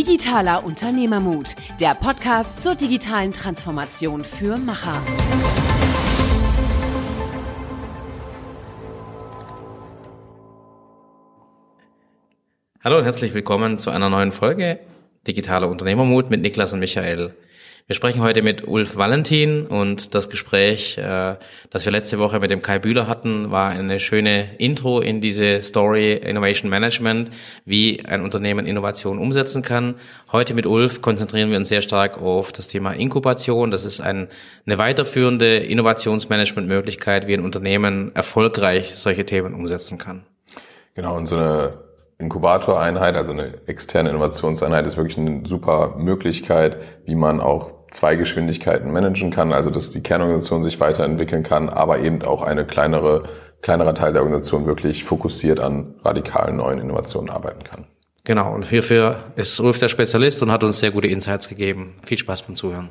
Digitaler Unternehmermut, der Podcast zur digitalen Transformation für Macher. Hallo und herzlich willkommen zu einer neuen Folge Digitaler Unternehmermut mit Niklas und Michael. Wir sprechen heute mit Ulf Valentin und das Gespräch, äh, das wir letzte Woche mit dem Kai Bühler hatten, war eine schöne Intro in diese Story Innovation Management, wie ein Unternehmen Innovation umsetzen kann. Heute mit Ulf konzentrieren wir uns sehr stark auf das Thema Inkubation. Das ist ein, eine weiterführende Innovationsmanagement-Möglichkeit, wie ein Unternehmen erfolgreich solche Themen umsetzen kann. Genau, und so eine Inkubatoreinheit, also eine externe Innovationseinheit, ist wirklich eine super Möglichkeit, wie man auch zwei Geschwindigkeiten managen kann, also dass die Kernorganisation sich weiterentwickeln kann, aber eben auch eine kleinere, kleinerer Teil der Organisation wirklich fokussiert an radikalen neuen Innovationen arbeiten kann. Genau, und hierfür ist Ulf der Spezialist und hat uns sehr gute Insights gegeben. Viel Spaß beim Zuhören.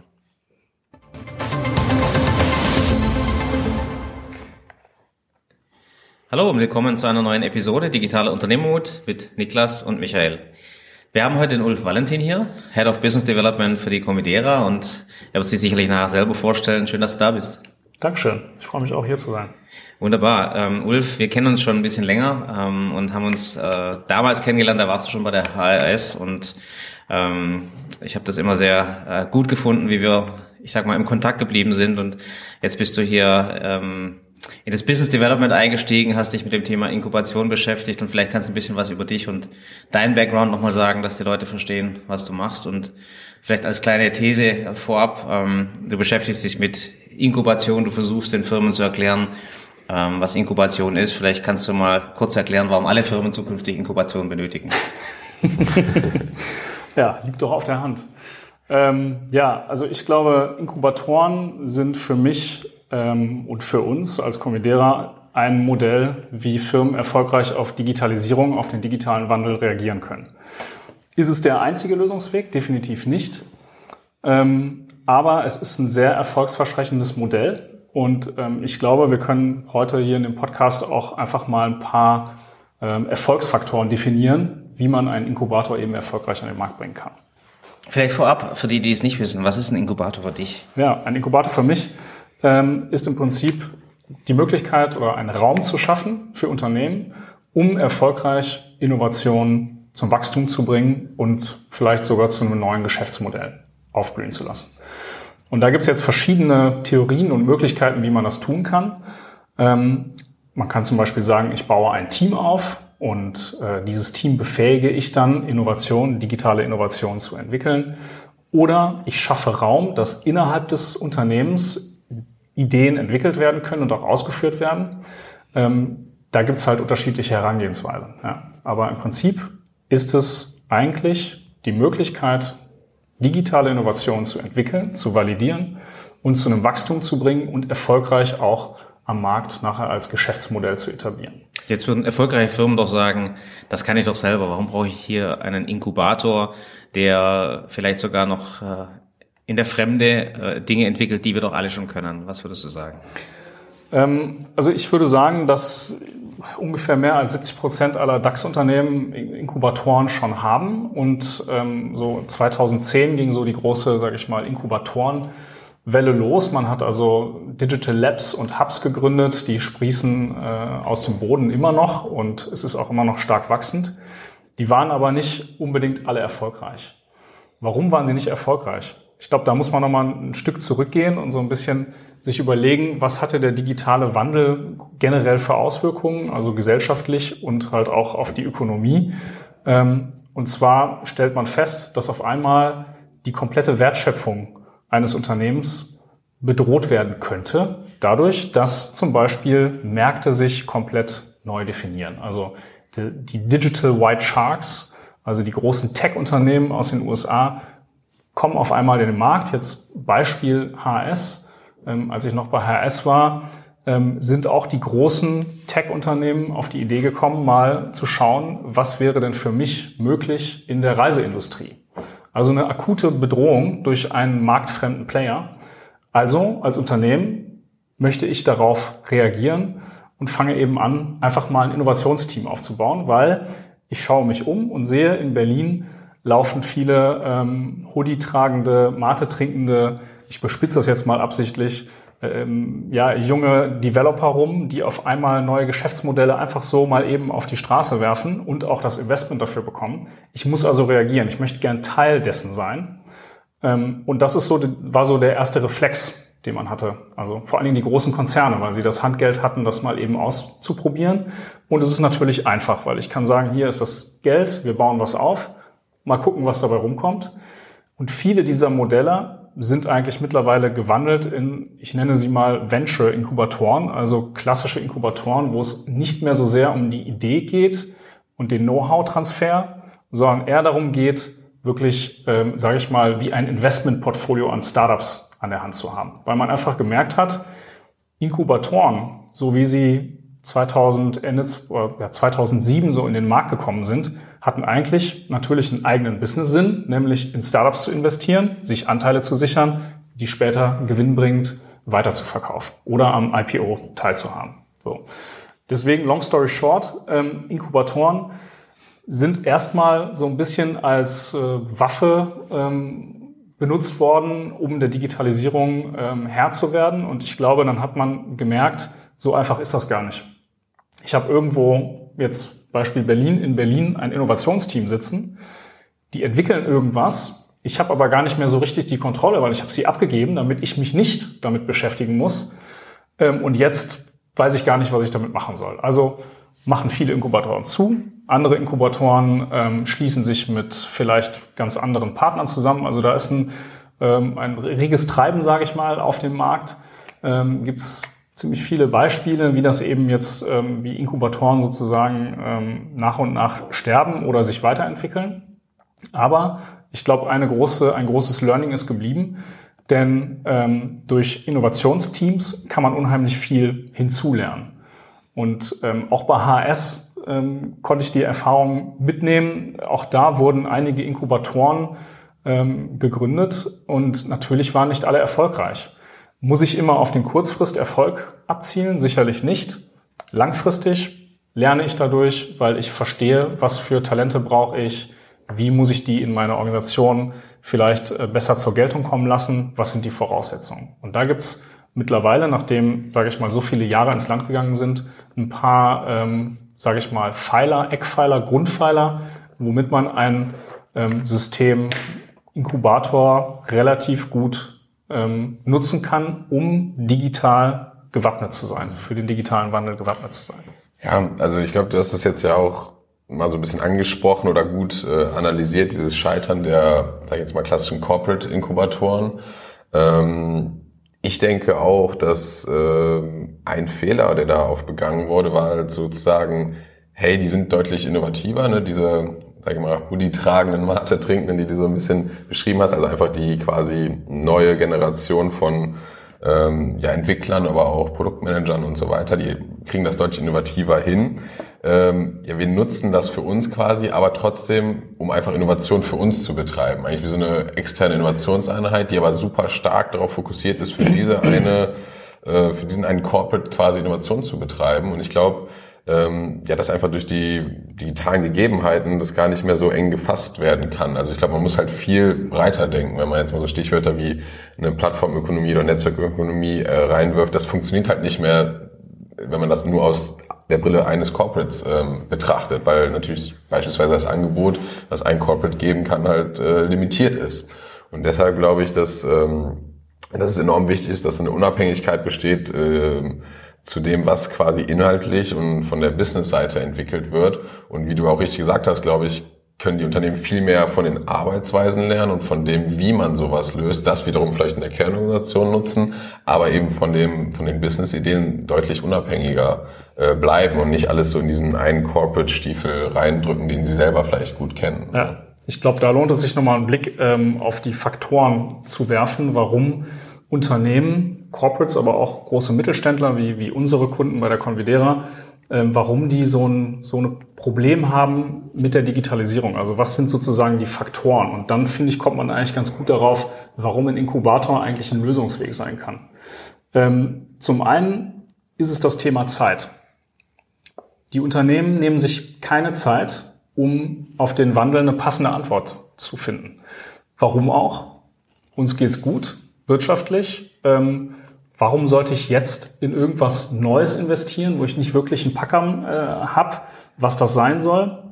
Hallo und willkommen zu einer neuen Episode Digitaler Unternehmermut mit Niklas und Michael. Wir haben heute den Ulf Valentin hier, Head of Business Development für die Comedera und er wird sich sicherlich nachher selber vorstellen. Schön, dass du da bist. Dankeschön. Ich freue mich auch hier zu sein. Wunderbar. Ähm, Ulf, wir kennen uns schon ein bisschen länger ähm, und haben uns äh, damals kennengelernt, da warst du schon bei der HRS und ähm, ich habe das immer sehr äh, gut gefunden, wie wir, ich sag mal, im Kontakt geblieben sind und jetzt bist du hier ähm, in das Business Development eingestiegen, hast dich mit dem Thema Inkubation beschäftigt und vielleicht kannst du ein bisschen was über dich und deinen Background nochmal sagen, dass die Leute verstehen, was du machst und vielleicht als kleine These vorab, ähm, du beschäftigst dich mit Inkubation, du versuchst den Firmen zu erklären, ähm, was Inkubation ist. Vielleicht kannst du mal kurz erklären, warum alle Firmen zukünftig Inkubation benötigen. ja, liegt doch auf der Hand. Ähm, ja, also ich glaube, Inkubatoren sind für mich ähm, und für uns als Comedera ein Modell, wie Firmen erfolgreich auf Digitalisierung, auf den digitalen Wandel reagieren können. Ist es der einzige Lösungsweg? Definitiv nicht. Ähm, aber es ist ein sehr erfolgsversprechendes Modell. Und ähm, ich glaube, wir können heute hier in dem Podcast auch einfach mal ein paar ähm, Erfolgsfaktoren definieren, wie man einen Inkubator eben erfolgreich an den Markt bringen kann. Vielleicht vorab, für die, die es nicht wissen, was ist ein Inkubator für dich? Ja, ein Inkubator für mich ähm, ist im Prinzip die Möglichkeit oder einen Raum zu schaffen für Unternehmen, um erfolgreich Innovationen zum Wachstum zu bringen und vielleicht sogar zu einem neuen Geschäftsmodell aufblühen zu lassen. Und da gibt es jetzt verschiedene Theorien und Möglichkeiten, wie man das tun kann. Ähm, man kann zum Beispiel sagen, ich baue ein Team auf und äh, dieses Team befähige ich dann, Innovationen, digitale Innovationen zu entwickeln. Oder ich schaffe Raum, dass innerhalb des Unternehmens Ideen entwickelt werden können und auch ausgeführt werden. Ähm, da gibt es halt unterschiedliche Herangehensweisen. Ja. Aber im Prinzip ist es eigentlich die Möglichkeit, digitale Innovationen zu entwickeln, zu validieren und zu einem Wachstum zu bringen und erfolgreich auch am Markt nachher als Geschäftsmodell zu etablieren. Jetzt würden erfolgreiche Firmen doch sagen, das kann ich doch selber. Warum brauche ich hier einen Inkubator, der vielleicht sogar noch äh, in der Fremde äh, Dinge entwickelt, die wir doch alle schon können. Was würdest du sagen? Ähm, also ich würde sagen, dass ungefähr mehr als 70 Prozent aller DAX-Unternehmen Inkubatoren schon haben. Und ähm, so 2010 ging so die große, sage ich mal, Inkubatorenwelle los. Man hat also Digital Labs und Hubs gegründet, die sprießen äh, aus dem Boden immer noch und es ist auch immer noch stark wachsend. Die waren aber nicht unbedingt alle erfolgreich. Warum waren sie nicht erfolgreich? Ich glaube, da muss man nochmal ein Stück zurückgehen und so ein bisschen sich überlegen, was hatte der digitale Wandel generell für Auswirkungen, also gesellschaftlich und halt auch auf die Ökonomie. Ähm, und zwar stellt man fest, dass auf einmal die komplette Wertschöpfung eines Unternehmens bedroht werden könnte, dadurch, dass zum Beispiel Märkte sich komplett neu definieren. Also die Digital White Sharks, also die großen Tech-Unternehmen aus den USA, kommen auf einmal in den Markt. Jetzt Beispiel HS. Ähm, als ich noch bei HS war, ähm, sind auch die großen Tech-Unternehmen auf die Idee gekommen, mal zu schauen, was wäre denn für mich möglich in der Reiseindustrie. Also eine akute Bedrohung durch einen marktfremden Player. Also als Unternehmen möchte ich darauf reagieren und fange eben an, einfach mal ein Innovationsteam aufzubauen, weil ich schaue mich um und sehe in Berlin laufen viele ähm, Hoodie-tragende, Mate trinkende, ich bespitze das jetzt mal absichtlich, ähm, ja, junge Developer rum, die auf einmal neue Geschäftsmodelle einfach so mal eben auf die Straße werfen und auch das Investment dafür bekommen. Ich muss also reagieren. Ich möchte gern Teil dessen sein. Ähm, und das ist so, war so der erste Reflex, den man hatte. Also vor allen Dingen die großen Konzerne, weil sie das Handgeld hatten, das mal eben auszuprobieren. Und es ist natürlich einfach, weil ich kann sagen, hier ist das Geld, wir bauen was auf, mal gucken, was dabei rumkommt. Und viele dieser Modelle sind eigentlich mittlerweile gewandelt in, ich nenne sie mal Venture-Inkubatoren, also klassische Inkubatoren, wo es nicht mehr so sehr um die Idee geht und den Know-how-Transfer, sondern eher darum geht, wirklich, ähm, sage ich mal, wie ein Investmentportfolio an Startups an der Hand zu haben. Weil man einfach gemerkt hat, Inkubatoren, so wie sie 2000, Ende, ja, 2007 so in den Markt gekommen sind, hatten eigentlich natürlich einen eigenen Business-Sinn, nämlich in Startups zu investieren, sich Anteile zu sichern, die später gewinnbringend weiter zu verkaufen oder am IPO teilzuhaben. So. Deswegen, long story short, ähm, Inkubatoren sind erstmal so ein bisschen als äh, Waffe ähm, benutzt worden, um der Digitalisierung ähm, Herr zu werden. Und ich glaube, dann hat man gemerkt, so einfach ist das gar nicht. Ich habe irgendwo jetzt Beispiel Berlin, in Berlin ein Innovationsteam sitzen, die entwickeln irgendwas. Ich habe aber gar nicht mehr so richtig die Kontrolle, weil ich habe sie abgegeben, damit ich mich nicht damit beschäftigen muss. Ähm, und jetzt weiß ich gar nicht, was ich damit machen soll. Also machen viele Inkubatoren zu. Andere Inkubatoren ähm, schließen sich mit vielleicht ganz anderen Partnern zusammen. Also da ist ein, ähm, ein reges Treiben, sage ich mal, auf dem Markt. Ähm, Gibt es ziemlich viele Beispiele, wie das eben jetzt, ähm, wie Inkubatoren sozusagen ähm, nach und nach sterben oder sich weiterentwickeln. Aber ich glaube, eine große, ein großes Learning ist geblieben, denn ähm, durch Innovationsteams kann man unheimlich viel hinzulernen. Und ähm, auch bei HS ähm, konnte ich die Erfahrung mitnehmen. Auch da wurden einige Inkubatoren ähm, gegründet und natürlich waren nicht alle erfolgreich. Muss ich immer auf den Kurzfristerfolg abzielen? Sicherlich nicht. Langfristig lerne ich dadurch, weil ich verstehe, was für Talente brauche ich, wie muss ich die in meiner Organisation vielleicht äh, besser zur Geltung kommen lassen, was sind die Voraussetzungen. Und da gibt's mittlerweile, nachdem, sage ich mal, so viele Jahre ins Land gegangen sind, ein paar, ähm, sage ich mal, Pfeiler, Eckpfeiler, Grundpfeiler, womit man ein ähm, System Inkubator relativ gut ähm, nutzen kann, um digital gewappnet zu sein, für den digitalen Wandel gewappnet zu sein. Ja, also ich glaube, du hast es jetzt ja auch mal so ein bisschen angesprochen oder gut äh, analysiert, dieses Scheitern der, sag ich jetzt mal, klassischen Corporate-Inkubatoren. Ähm, ich denke auch, dass äh, ein Fehler, der da oft begangen wurde, war halt sozusagen, hey, die sind deutlich innovativer, ne? diese sag ich mal, Hoodie tragenden, Mate trinkenden, die du so ein bisschen beschrieben hast. Also einfach die quasi neue Generation von ähm, ja, Entwicklern, aber auch Produktmanagern und so weiter. Die kriegen das deutlich innovativer hin. Ähm, ja, wir nutzen das für uns quasi, aber trotzdem, um einfach Innovation für uns zu betreiben. Eigentlich wie so eine externe Innovationseinheit, die aber super stark darauf fokussiert ist, für diese eine, äh, für diesen einen Corporate quasi Innovation zu betreiben. Und ich glaube, ähm, ja, dass einfach durch die digitalen Gegebenheiten das gar nicht mehr so eng gefasst werden kann. Also ich glaube, man muss halt viel breiter denken, wenn man jetzt mal so Stichwörter wie eine Plattformökonomie oder Netzwerkökonomie äh, reinwirft. Das funktioniert halt nicht mehr, wenn man das nur aus der Brille eines Corporates ähm, betrachtet, weil natürlich beispielsweise das Angebot, was ein Corporate geben kann, halt äh, limitiert ist. Und deshalb glaube ich, dass, ähm, dass es enorm wichtig ist, dass eine Unabhängigkeit besteht, äh, zu dem, was quasi inhaltlich und von der Business-Seite entwickelt wird. Und wie du auch richtig gesagt hast, glaube ich, können die Unternehmen viel mehr von den Arbeitsweisen lernen und von dem, wie man sowas löst, das wiederum vielleicht in der Kernorganisation nutzen, aber eben von dem, von den Business-Ideen deutlich unabhängiger äh, bleiben und nicht alles so in diesen einen Corporate-Stiefel reindrücken, den sie selber vielleicht gut kennen. Ja. Ich glaube, da lohnt es sich nochmal einen Blick ähm, auf die Faktoren zu werfen, warum Unternehmen, Corporates, aber auch große Mittelständler wie, wie unsere Kunden bei der Convidera, äh, warum die so ein, so ein Problem haben mit der Digitalisierung. Also was sind sozusagen die Faktoren? Und dann, finde ich, kommt man eigentlich ganz gut darauf, warum ein Inkubator eigentlich ein Lösungsweg sein kann. Ähm, zum einen ist es das Thema Zeit. Die Unternehmen nehmen sich keine Zeit, um auf den Wandel eine passende Antwort zu finden. Warum auch? Uns geht's gut, wirtschaftlich. Ähm, warum sollte ich jetzt in irgendwas Neues investieren, wo ich nicht wirklich einen Packer äh, habe, was das sein soll?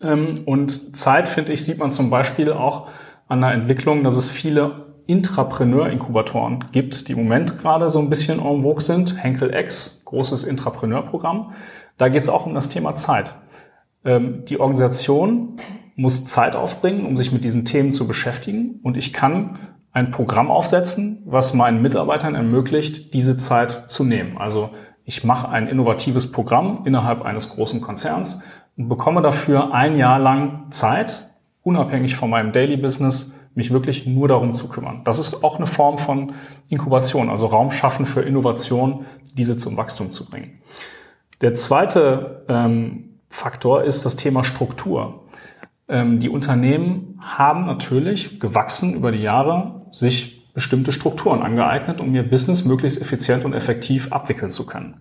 Ähm, und Zeit, finde ich, sieht man zum Beispiel auch an der Entwicklung, dass es viele Intrapreneur-Inkubatoren gibt, die im Moment gerade so ein bisschen en vogue sind. Henkel X, großes Intrapreneur-Programm. Da geht es auch um das Thema Zeit. Ähm, die Organisation muss Zeit aufbringen, um sich mit diesen Themen zu beschäftigen. Und ich kann ein Programm aufsetzen, was meinen Mitarbeitern ermöglicht, diese Zeit zu nehmen. Also ich mache ein innovatives Programm innerhalb eines großen Konzerns und bekomme dafür ein Jahr lang Zeit, unabhängig von meinem Daily Business, mich wirklich nur darum zu kümmern. Das ist auch eine Form von Inkubation, also Raum schaffen für Innovation, diese zum Wachstum zu bringen. Der zweite ähm, Faktor ist das Thema Struktur. Ähm, die Unternehmen haben natürlich gewachsen über die Jahre sich bestimmte Strukturen angeeignet, um ihr Business möglichst effizient und effektiv abwickeln zu können.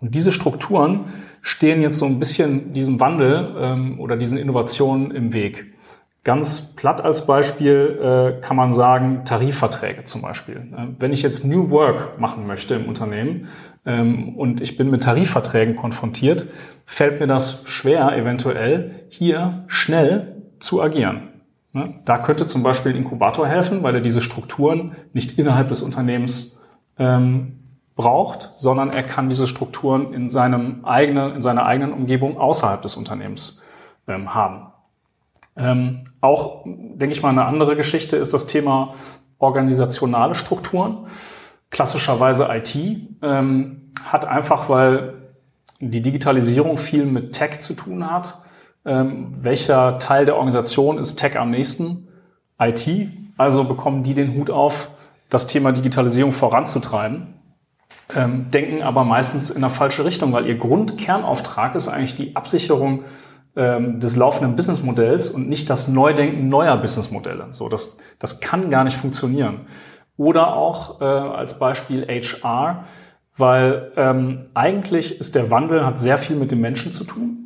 Und diese Strukturen stehen jetzt so ein bisschen diesem Wandel ähm, oder diesen Innovationen im Weg. Ganz platt als Beispiel äh, kann man sagen, Tarifverträge zum Beispiel. Äh, wenn ich jetzt New Work machen möchte im Unternehmen ähm, und ich bin mit Tarifverträgen konfrontiert, fällt mir das schwer, eventuell hier schnell zu agieren. Ne? Da könnte zum Beispiel ein Inkubator helfen, weil er diese Strukturen nicht innerhalb des Unternehmens ähm, braucht, sondern er kann diese Strukturen in, seinem eigenen, in seiner eigenen Umgebung außerhalb des Unternehmens ähm, haben. Ähm, auch, denke ich mal, eine andere Geschichte ist das Thema organisationale Strukturen. Klassischerweise IT ähm, hat einfach, weil die Digitalisierung viel mit Tech zu tun hat. Ähm, welcher Teil der Organisation ist Tech am nächsten? IT. Also bekommen die den Hut auf, das Thema Digitalisierung voranzutreiben. Ähm, denken aber meistens in eine falsche Richtung, weil ihr Grundkernauftrag ist eigentlich die Absicherung ähm, des laufenden Businessmodells und nicht das Neudenken neuer Businessmodelle. So, das, das kann gar nicht funktionieren. Oder auch äh, als Beispiel HR, weil ähm, eigentlich ist der Wandel hat sehr viel mit dem Menschen zu tun.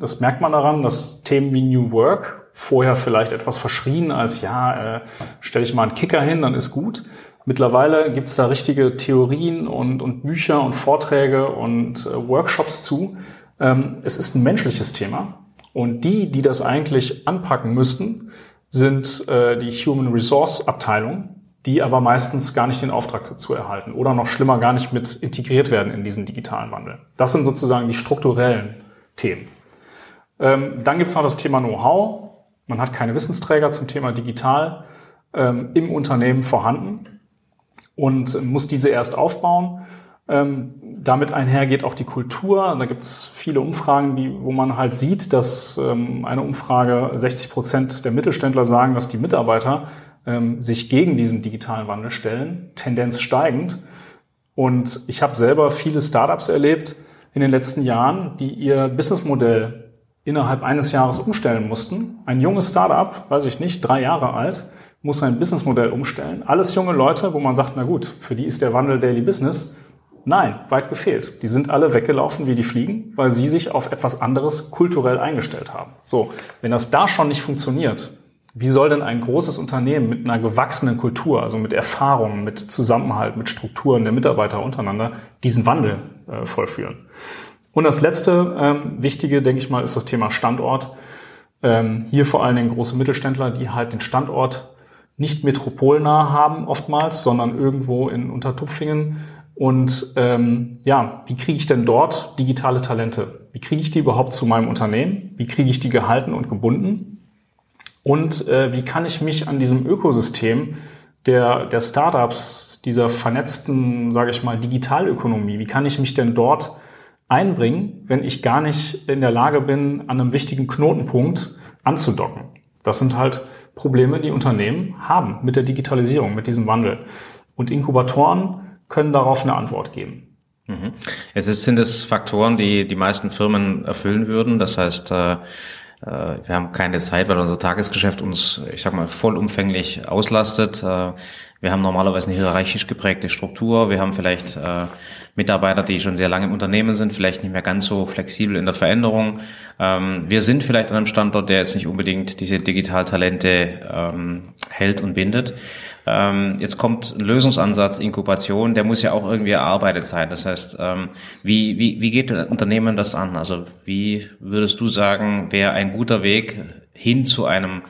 Das merkt man daran, dass Themen wie New Work vorher vielleicht etwas verschrien als ja, äh, stelle ich mal einen Kicker hin, dann ist gut. Mittlerweile gibt es da richtige Theorien und, und Bücher und Vorträge und äh, Workshops zu. Ähm, es ist ein menschliches Thema und die, die das eigentlich anpacken müssten, sind äh, die Human Resource Abteilung, die aber meistens gar nicht den Auftrag dazu erhalten oder noch schlimmer gar nicht mit integriert werden in diesen digitalen Wandel. Das sind sozusagen die strukturellen Themen. Ähm, dann gibt es noch das Thema Know-how. Man hat keine Wissensträger zum Thema digital ähm, im Unternehmen vorhanden und muss diese erst aufbauen. Ähm, damit einhergeht auch die Kultur. Da gibt es viele Umfragen, die, wo man halt sieht, dass ähm, eine Umfrage 60 Prozent der Mittelständler sagen, dass die Mitarbeiter ähm, sich gegen diesen digitalen Wandel stellen, Tendenz steigend. Und ich habe selber viele Startups erlebt in den letzten Jahren, die ihr Businessmodell innerhalb eines Jahres umstellen mussten. Ein junges Startup, weiß ich nicht, drei Jahre alt, muss sein Businessmodell umstellen. Alles junge Leute, wo man sagt, na gut, für die ist der Wandel Daily Business. Nein, weit gefehlt. Die sind alle weggelaufen wie die Fliegen, weil sie sich auf etwas anderes kulturell eingestellt haben. So, wenn das da schon nicht funktioniert, wie soll denn ein großes Unternehmen mit einer gewachsenen Kultur, also mit Erfahrungen, mit Zusammenhalt, mit Strukturen der Mitarbeiter untereinander diesen Wandel äh, vollführen? Und das letzte ähm, Wichtige, denke ich mal, ist das Thema Standort. Ähm, hier vor allen Dingen große Mittelständler, die halt den Standort nicht metropolnah haben oftmals, sondern irgendwo in Untertupfingen und ähm, ja, wie kriege ich denn dort digitale Talente? Wie kriege ich die überhaupt zu meinem Unternehmen? Wie kriege ich die gehalten und gebunden? Und äh, wie kann ich mich an diesem Ökosystem der, der Startups, dieser vernetzten, sage ich mal, Digitalökonomie, wie kann ich mich denn dort einbringen, wenn ich gar nicht in der Lage bin, an einem wichtigen Knotenpunkt anzudocken? Das sind halt Probleme, die Unternehmen haben mit der Digitalisierung, mit diesem Wandel. Und Inkubatoren können darauf eine Antwort geben. Mhm. Jetzt sind es Faktoren, die die meisten Firmen erfüllen würden. Das heißt, äh, äh, wir haben keine Zeit, weil unser Tagesgeschäft uns, ich sag mal, vollumfänglich auslastet. Äh, wir haben normalerweise eine hierarchisch geprägte Struktur. Wir haben vielleicht Mitarbeiter, die schon sehr lange im Unternehmen sind, vielleicht nicht mehr ganz so flexibel in der Veränderung. Ähm, wir sind vielleicht an einem Standort, der jetzt nicht unbedingt diese Digitaltalente ähm, hält und bindet. Ähm, jetzt kommt ein Lösungsansatz, Inkubation, der muss ja auch irgendwie erarbeitet sein. Das heißt, ähm, wie, wie, wie geht ein Unternehmen das an? Also wie würdest du sagen, wäre ein guter Weg hin zu einem,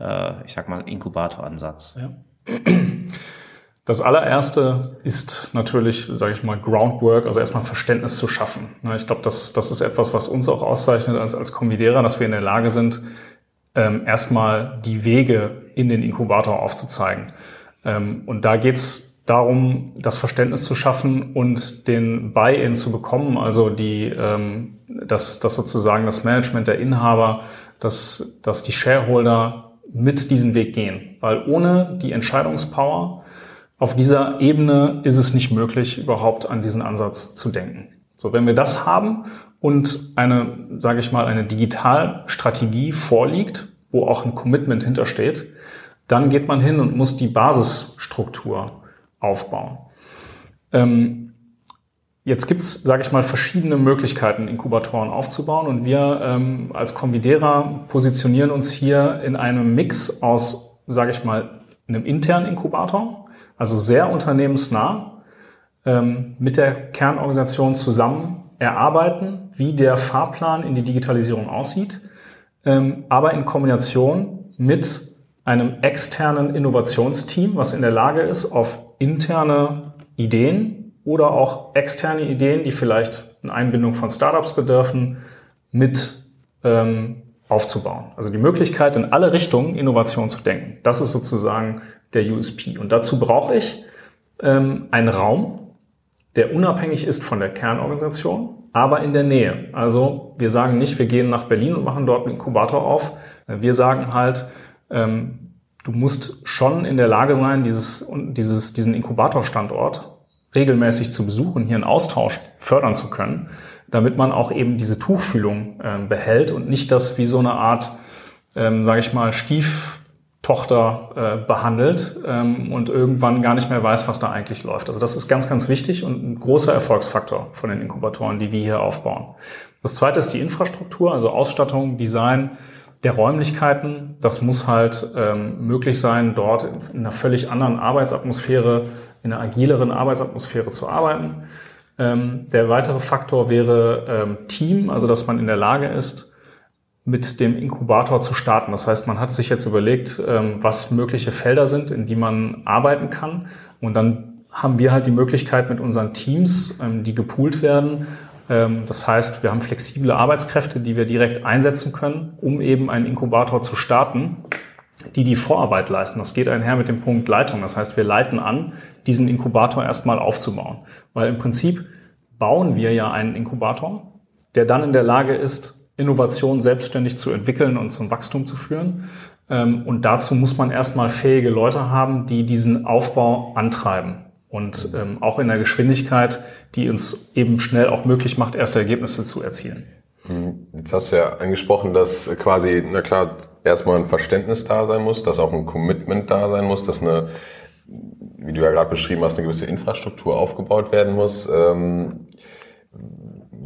äh, ich sag mal, Inkubatoransatz? Ja. Das allererste ist natürlich, sage ich mal, Groundwork, also erstmal Verständnis zu schaffen. Ich glaube, das, das ist etwas, was uns auch auszeichnet als, als Convidera, dass wir in der Lage sind, ähm, erstmal die Wege in den Inkubator aufzuzeigen. Ähm, und da geht's darum, das Verständnis zu schaffen und den Buy-in zu bekommen, also die, ähm, dass, dass sozusagen das Management der Inhaber, dass, dass die Shareholder mit diesen Weg gehen. Weil ohne die Entscheidungspower auf dieser Ebene ist es nicht möglich, überhaupt an diesen Ansatz zu denken. So, wenn wir das haben und eine, sage ich mal, eine Digitalstrategie vorliegt, wo auch ein Commitment hintersteht, dann geht man hin und muss die Basisstruktur aufbauen. Ähm, jetzt gibt's, sage ich mal, verschiedene Möglichkeiten, Inkubatoren aufzubauen und wir ähm, als Convidera positionieren uns hier in einem Mix aus, sage ich mal, einem internen Inkubator, also sehr unternehmensnah, ähm, mit der Kernorganisation zusammen erarbeiten, wie der Fahrplan in die Digitalisierung aussieht, ähm, aber in Kombination mit einem externen Innovationsteam, was in der Lage ist, auf interne Ideen oder auch externe Ideen, die vielleicht eine Einbindung von Startups bedürfen, mit ähm, aufzubauen. Also die Möglichkeit, in alle Richtungen Innovation zu denken. Das ist sozusagen der USP. Und dazu brauche ich ähm, einen Raum, der unabhängig ist von der Kernorganisation, aber in der Nähe. Also wir sagen nicht, wir gehen nach Berlin und machen dort einen Inkubator auf. Wir sagen halt, ähm, du musst schon in der Lage sein, dieses, dieses, diesen Inkubatorstandort regelmäßig zu besuchen, hier einen Austausch fördern zu können, damit man auch eben diese Tuchfühlung äh, behält und nicht das wie so eine Art, ähm, sage ich mal, Stief Tochter äh, behandelt ähm, und irgendwann gar nicht mehr weiß, was da eigentlich läuft. Also das ist ganz, ganz wichtig und ein großer Erfolgsfaktor von den Inkubatoren, die wir hier aufbauen. Das zweite ist die Infrastruktur, also Ausstattung, Design der Räumlichkeiten. Das muss halt ähm, möglich sein, dort in einer völlig anderen Arbeitsatmosphäre, in einer agileren Arbeitsatmosphäre zu arbeiten. Ähm, der weitere Faktor wäre ähm, Team, also dass man in der Lage ist, mit dem Inkubator zu starten. Das heißt, man hat sich jetzt überlegt, ähm, was mögliche Felder sind, in die man arbeiten kann. Und dann haben wir halt die Möglichkeit mit unseren Teams, ähm, die gepoolt werden. Ähm, das heißt, wir haben flexible Arbeitskräfte, die wir direkt einsetzen können, um eben einen Inkubator zu starten, die die Vorarbeit leisten. Das geht einher mit dem Punkt Leitung. Das heißt, wir leiten an, diesen Inkubator erstmal aufzubauen. Weil im Prinzip bauen wir ja einen Inkubator, der dann in der Lage ist, Innovation selbstständig zu entwickeln und zum Wachstum zu führen. Ähm, und dazu muss man erstmal fähige Leute haben, die diesen Aufbau antreiben. Und ähm, auch in der Geschwindigkeit, die uns eben schnell auch möglich macht, erste Ergebnisse zu erzielen. Hm, jetzt hast du ja angesprochen, dass quasi, na klar, erstmal ein Verständnis da sein muss, dass auch ein Commitment da sein muss, dass eine, wie du ja gerade beschrieben hast, eine gewisse Infrastruktur aufgebaut werden muss.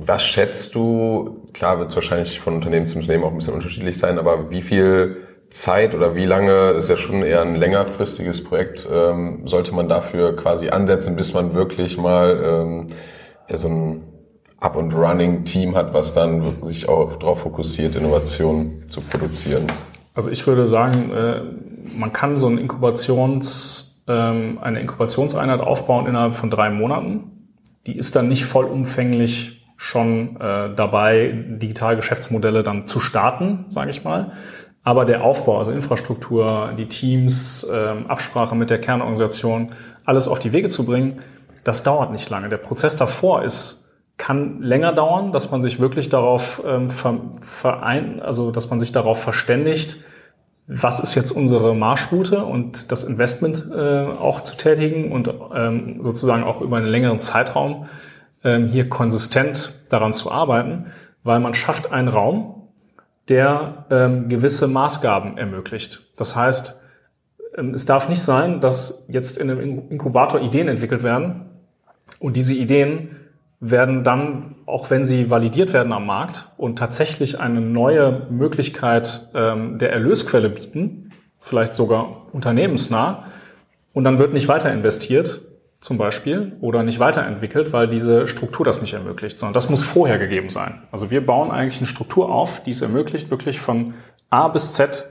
Was schätzt du, klar wird es wahrscheinlich von Unternehmen zu Unternehmen auch ein bisschen unterschiedlich sein, aber wie viel Zeit oder wie lange, ist ja schon eher ein längerfristiges Projekt, ähm, sollte man dafür quasi ansetzen, bis man wirklich mal ähm, ja, so ein Up-and-Running-Team hat, was dann sich auch darauf fokussiert, Innovationen zu produzieren? Also ich würde sagen, äh, man kann so ein Inkubations, ähm, eine Inkubationseinheit aufbauen innerhalb von drei Monaten. Die ist dann nicht vollumfänglich schon äh, dabei, digitale Geschäftsmodelle dann zu starten, sage ich mal. Aber der Aufbau, also Infrastruktur, die Teams, ähm, Absprache mit der Kernorganisation, alles auf die Wege zu bringen, das dauert nicht lange. Der Prozess davor ist kann länger dauern, dass man sich wirklich darauf ähm, vereint, also dass man sich darauf verständigt, was ist jetzt unsere Marschroute und das Investment äh, auch zu tätigen und ähm, sozusagen auch über einen längeren Zeitraum hier konsistent daran zu arbeiten, weil man schafft einen Raum, der ähm, gewisse Maßgaben ermöglicht. Das heißt, ähm, es darf nicht sein, dass jetzt in einem Inkubator Ideen entwickelt werden und diese Ideen werden dann, auch wenn sie validiert werden am Markt und tatsächlich eine neue Möglichkeit ähm, der Erlösquelle bieten, vielleicht sogar unternehmensnah, und dann wird nicht weiter investiert, zum Beispiel, oder nicht weiterentwickelt, weil diese Struktur das nicht ermöglicht, sondern das muss vorher gegeben sein. Also wir bauen eigentlich eine Struktur auf, die es ermöglicht, wirklich von A bis Z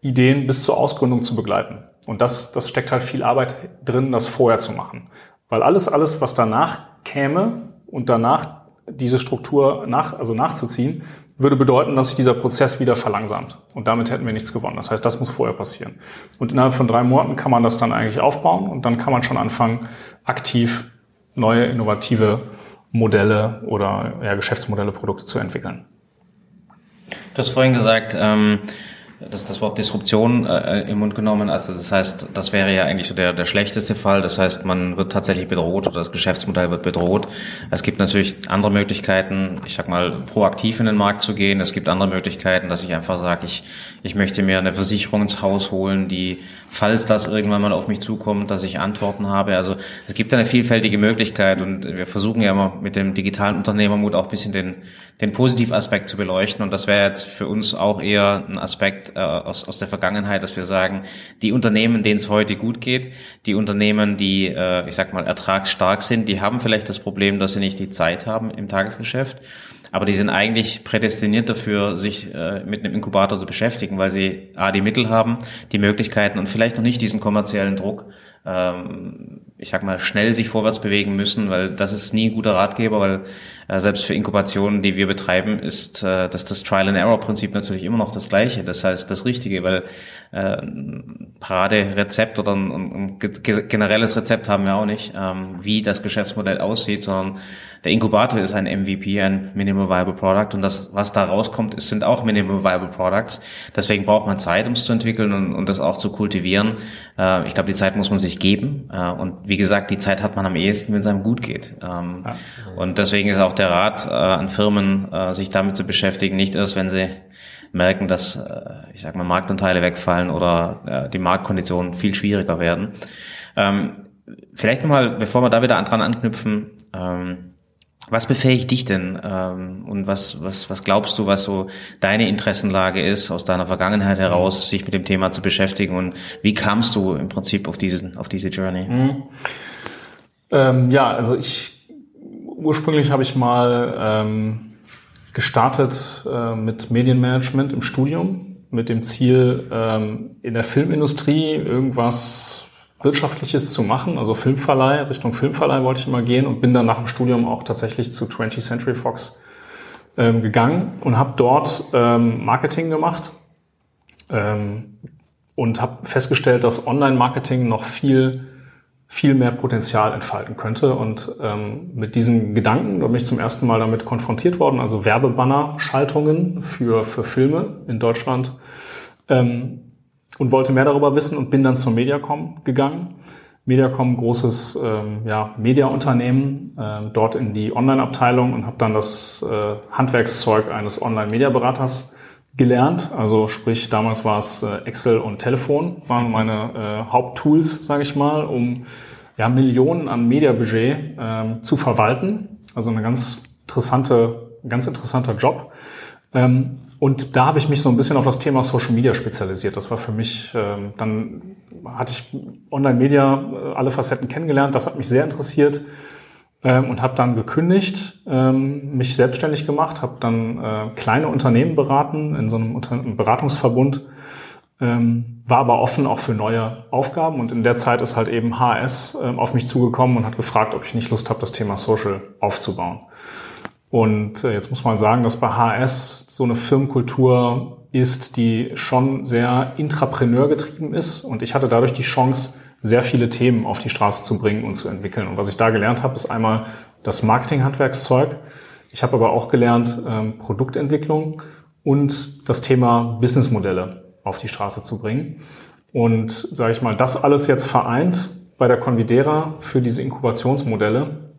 Ideen bis zur Ausgründung zu begleiten. Und das, das steckt halt viel Arbeit drin, das vorher zu machen. Weil alles, alles, was danach käme und danach diese Struktur nach, also nachzuziehen, würde bedeuten, dass sich dieser Prozess wieder verlangsamt. Und damit hätten wir nichts gewonnen. Das heißt, das muss vorher passieren. Und innerhalb von drei Monaten kann man das dann eigentlich aufbauen und dann kann man schon anfangen, aktiv neue innovative Modelle oder ja, Geschäftsmodelle, Produkte zu entwickeln. Du hast vorhin gesagt, ähm, das, das Wort Disruption äh, im Mund genommen. Also das heißt, das wäre ja eigentlich so der, der schlechteste Fall. Das heißt, man wird tatsächlich bedroht oder das Geschäftsmodell wird bedroht. Es gibt natürlich andere Möglichkeiten, ich sag mal, proaktiv in den Markt zu gehen. Es gibt andere Möglichkeiten, dass ich einfach sage, ich, ich möchte mir eine Versicherung ins Haus holen, die, falls das irgendwann mal auf mich zukommt, dass ich Antworten habe. Also es gibt eine vielfältige Möglichkeit und wir versuchen ja immer mit dem digitalen Unternehmermut auch ein bisschen den, den Positivaspekt zu beleuchten. Und das wäre jetzt für uns auch eher ein Aspekt, äh, aus, aus der Vergangenheit, dass wir sagen, die Unternehmen, denen es heute gut geht, die Unternehmen, die, äh, ich sag mal, ertragsstark sind, die haben vielleicht das Problem, dass sie nicht die Zeit haben im Tagesgeschäft. Aber die sind eigentlich prädestiniert dafür, sich äh, mit einem Inkubator zu beschäftigen, weil sie A, die Mittel haben, die Möglichkeiten und vielleicht noch nicht diesen kommerziellen Druck, ähm, ich sag mal, schnell sich vorwärts bewegen müssen, weil das ist nie ein guter Ratgeber, weil äh, selbst für Inkubationen, die wir betreiben, ist äh, das, das Trial-and-Error-Prinzip natürlich immer noch das gleiche. Das heißt, das Richtige, weil äh, ein Paraderezept oder ein, ein, generelles Rezept haben wir auch nicht, ähm, wie das Geschäftsmodell aussieht, sondern der Inkubator ist ein MVP, ein Minimal Viable Product und das, was da rauskommt, ist, sind auch Minimal Viable Products. Deswegen braucht man Zeit, um es zu entwickeln und, und das auch zu kultivieren. Äh, ich glaube, die Zeit muss man sich geben äh, und wie gesagt, die Zeit hat man am ehesten, wenn es einem gut geht. Ähm, ja. Und deswegen ist auch der Rat äh, an Firmen, äh, sich damit zu beschäftigen, nicht erst, wenn sie merken, dass, äh, ich sag mal, Marktanteile wegfallen oder äh, die Marktkonditionen viel schwieriger werden. Ähm, vielleicht nochmal, bevor wir da wieder dran anknüpfen, ähm, was befähigt dich denn ähm, und was, was, was glaubst du, was so deine Interessenlage ist, aus deiner Vergangenheit heraus, sich mit dem Thema zu beschäftigen und wie kamst du im Prinzip auf, diesen, auf diese Journey? Mhm. Ähm, ja, also ich ursprünglich habe ich mal ähm, gestartet äh, mit Medienmanagement im Studium mit dem Ziel, ähm, in der Filmindustrie irgendwas Wirtschaftliches zu machen, also Filmverleih, Richtung Filmverleih wollte ich immer gehen und bin dann nach dem Studium auch tatsächlich zu 20th Century Fox ähm, gegangen und habe dort ähm, Marketing gemacht ähm, und habe festgestellt, dass Online-Marketing noch viel viel mehr Potenzial entfalten könnte. Und ähm, mit diesen Gedanken, da bin ich zum ersten Mal damit konfrontiert worden, also Werbebanner-Schaltungen für, für Filme in Deutschland. Ähm, und wollte mehr darüber wissen und bin dann zur Mediacom gegangen. Mediacom, großes ähm, ja, Mediaunternehmen, äh, dort in die Online-Abteilung und habe dann das äh, Handwerkszeug eines Online-Media-Beraters gelernt. Also sprich, damals war es äh, Excel und Telefon, waren meine äh, Haupttools, sage ich mal, um ja, Millionen an Mediabudget äh, zu verwalten. Also eine ganz interessante, ganz interessanter Job. Ähm, und da habe ich mich so ein bisschen auf das Thema Social Media spezialisiert. Das war für mich, ähm, dann hatte ich Online-Media, äh, alle Facetten kennengelernt. Das hat mich sehr interessiert ähm, und habe dann gekündigt, ähm, mich selbstständig gemacht, habe dann äh, kleine Unternehmen beraten in so einem, Unter Beratungsverbund, ähm, war aber offen auch für neue Aufgaben. Und in der Zeit ist halt eben HS äh, auf mich zugekommen und hat gefragt, ob ich nicht Lust habe, das Thema Social aufzubauen. Und äh, jetzt muss man sagen, dass bei HS so eine Firmenkultur ist, die schon sehr intrapreneurgetrieben ist. Und ich hatte dadurch die Chance, sehr viele Themen auf die Straße zu bringen und zu entwickeln. Und was ich da gelernt habe, ist einmal das Marketinghandwerkszeug. Ich habe aber auch gelernt, ähm, Produktentwicklung und das Thema Businessmodelle auf die Straße zu bringen. Und sage ich mal, das alles jetzt vereint bei der Convidera für diese Inkubationsmodelle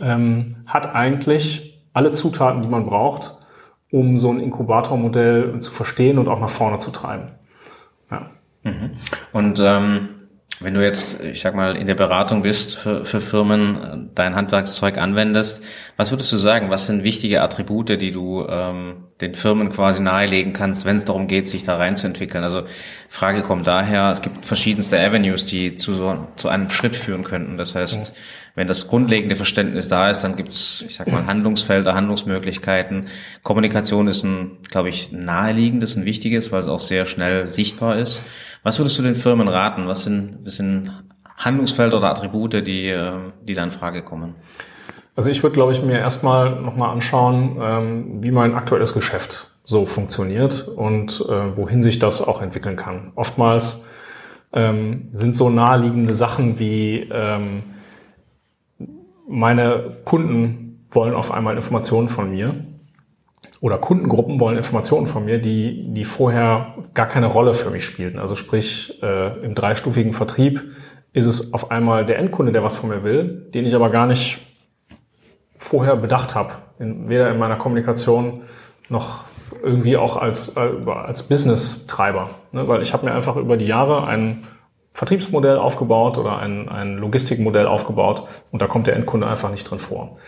ähm, hat eigentlich alle Zutaten, die man braucht, um so ein Inkubatormodell zu verstehen und auch nach vorne zu treiben. Ja. Mhm. Und ähm, Wenn du jetzt, ich sag mal, in der Beratung bist für, für Firmen, dein Handwerkszeug anwendest, was würdest du sagen? Was sind wichtige Attribute, die du ähm, den Firmen quasi nahelegen kannst, wenn es darum geht, sich da reinzuentwickeln? Also Frage kommt daher, es gibt verschiedenste Avenues, die zu so zu einem Schritt führen könnten. Das heißt, wenn das grundlegende Verständnis da ist, dann gibt's, ich sag mal, Handlungsfelder, Handlungsmöglichkeiten. Kommunikation ist ein, glaube ich, naheliegendes, ein wichtiges, weil es auch sehr schnell sichtbar ist. Was würdest du den Firmen raten? Was sind, was sind Handlungsfelder oder Attribute, die, äh, die da in Frage kommen? Also ich würde, glaube ich, mir erstmal nochmal anschauen, ähm, wie mein aktuelles Geschäft so funktioniert und äh, wohin sich das auch entwickeln kann. Oftmals ähm, sind so naheliegende Sachen wie ähm, meine Kunden wollen auf einmal Informationen von mir oder Kundengruppen wollen Informationen von mir, die, die vorher gar keine Rolle für mich spielten. Also sprich, äh, im dreistufigen Vertrieb ist es auf einmal der Endkunde, der was von mir will, den ich aber gar nicht vorher bedacht habe. Weder in meiner Kommunikation noch irgendwie auch als, äh, als Business-Treiber. Ne? Weil ich habe mir einfach über die Jahre ein Vertriebsmodell aufgebaut oder ein, ein Logistikmodell aufgebaut und da kommt der Endkunde einfach nicht drin vor.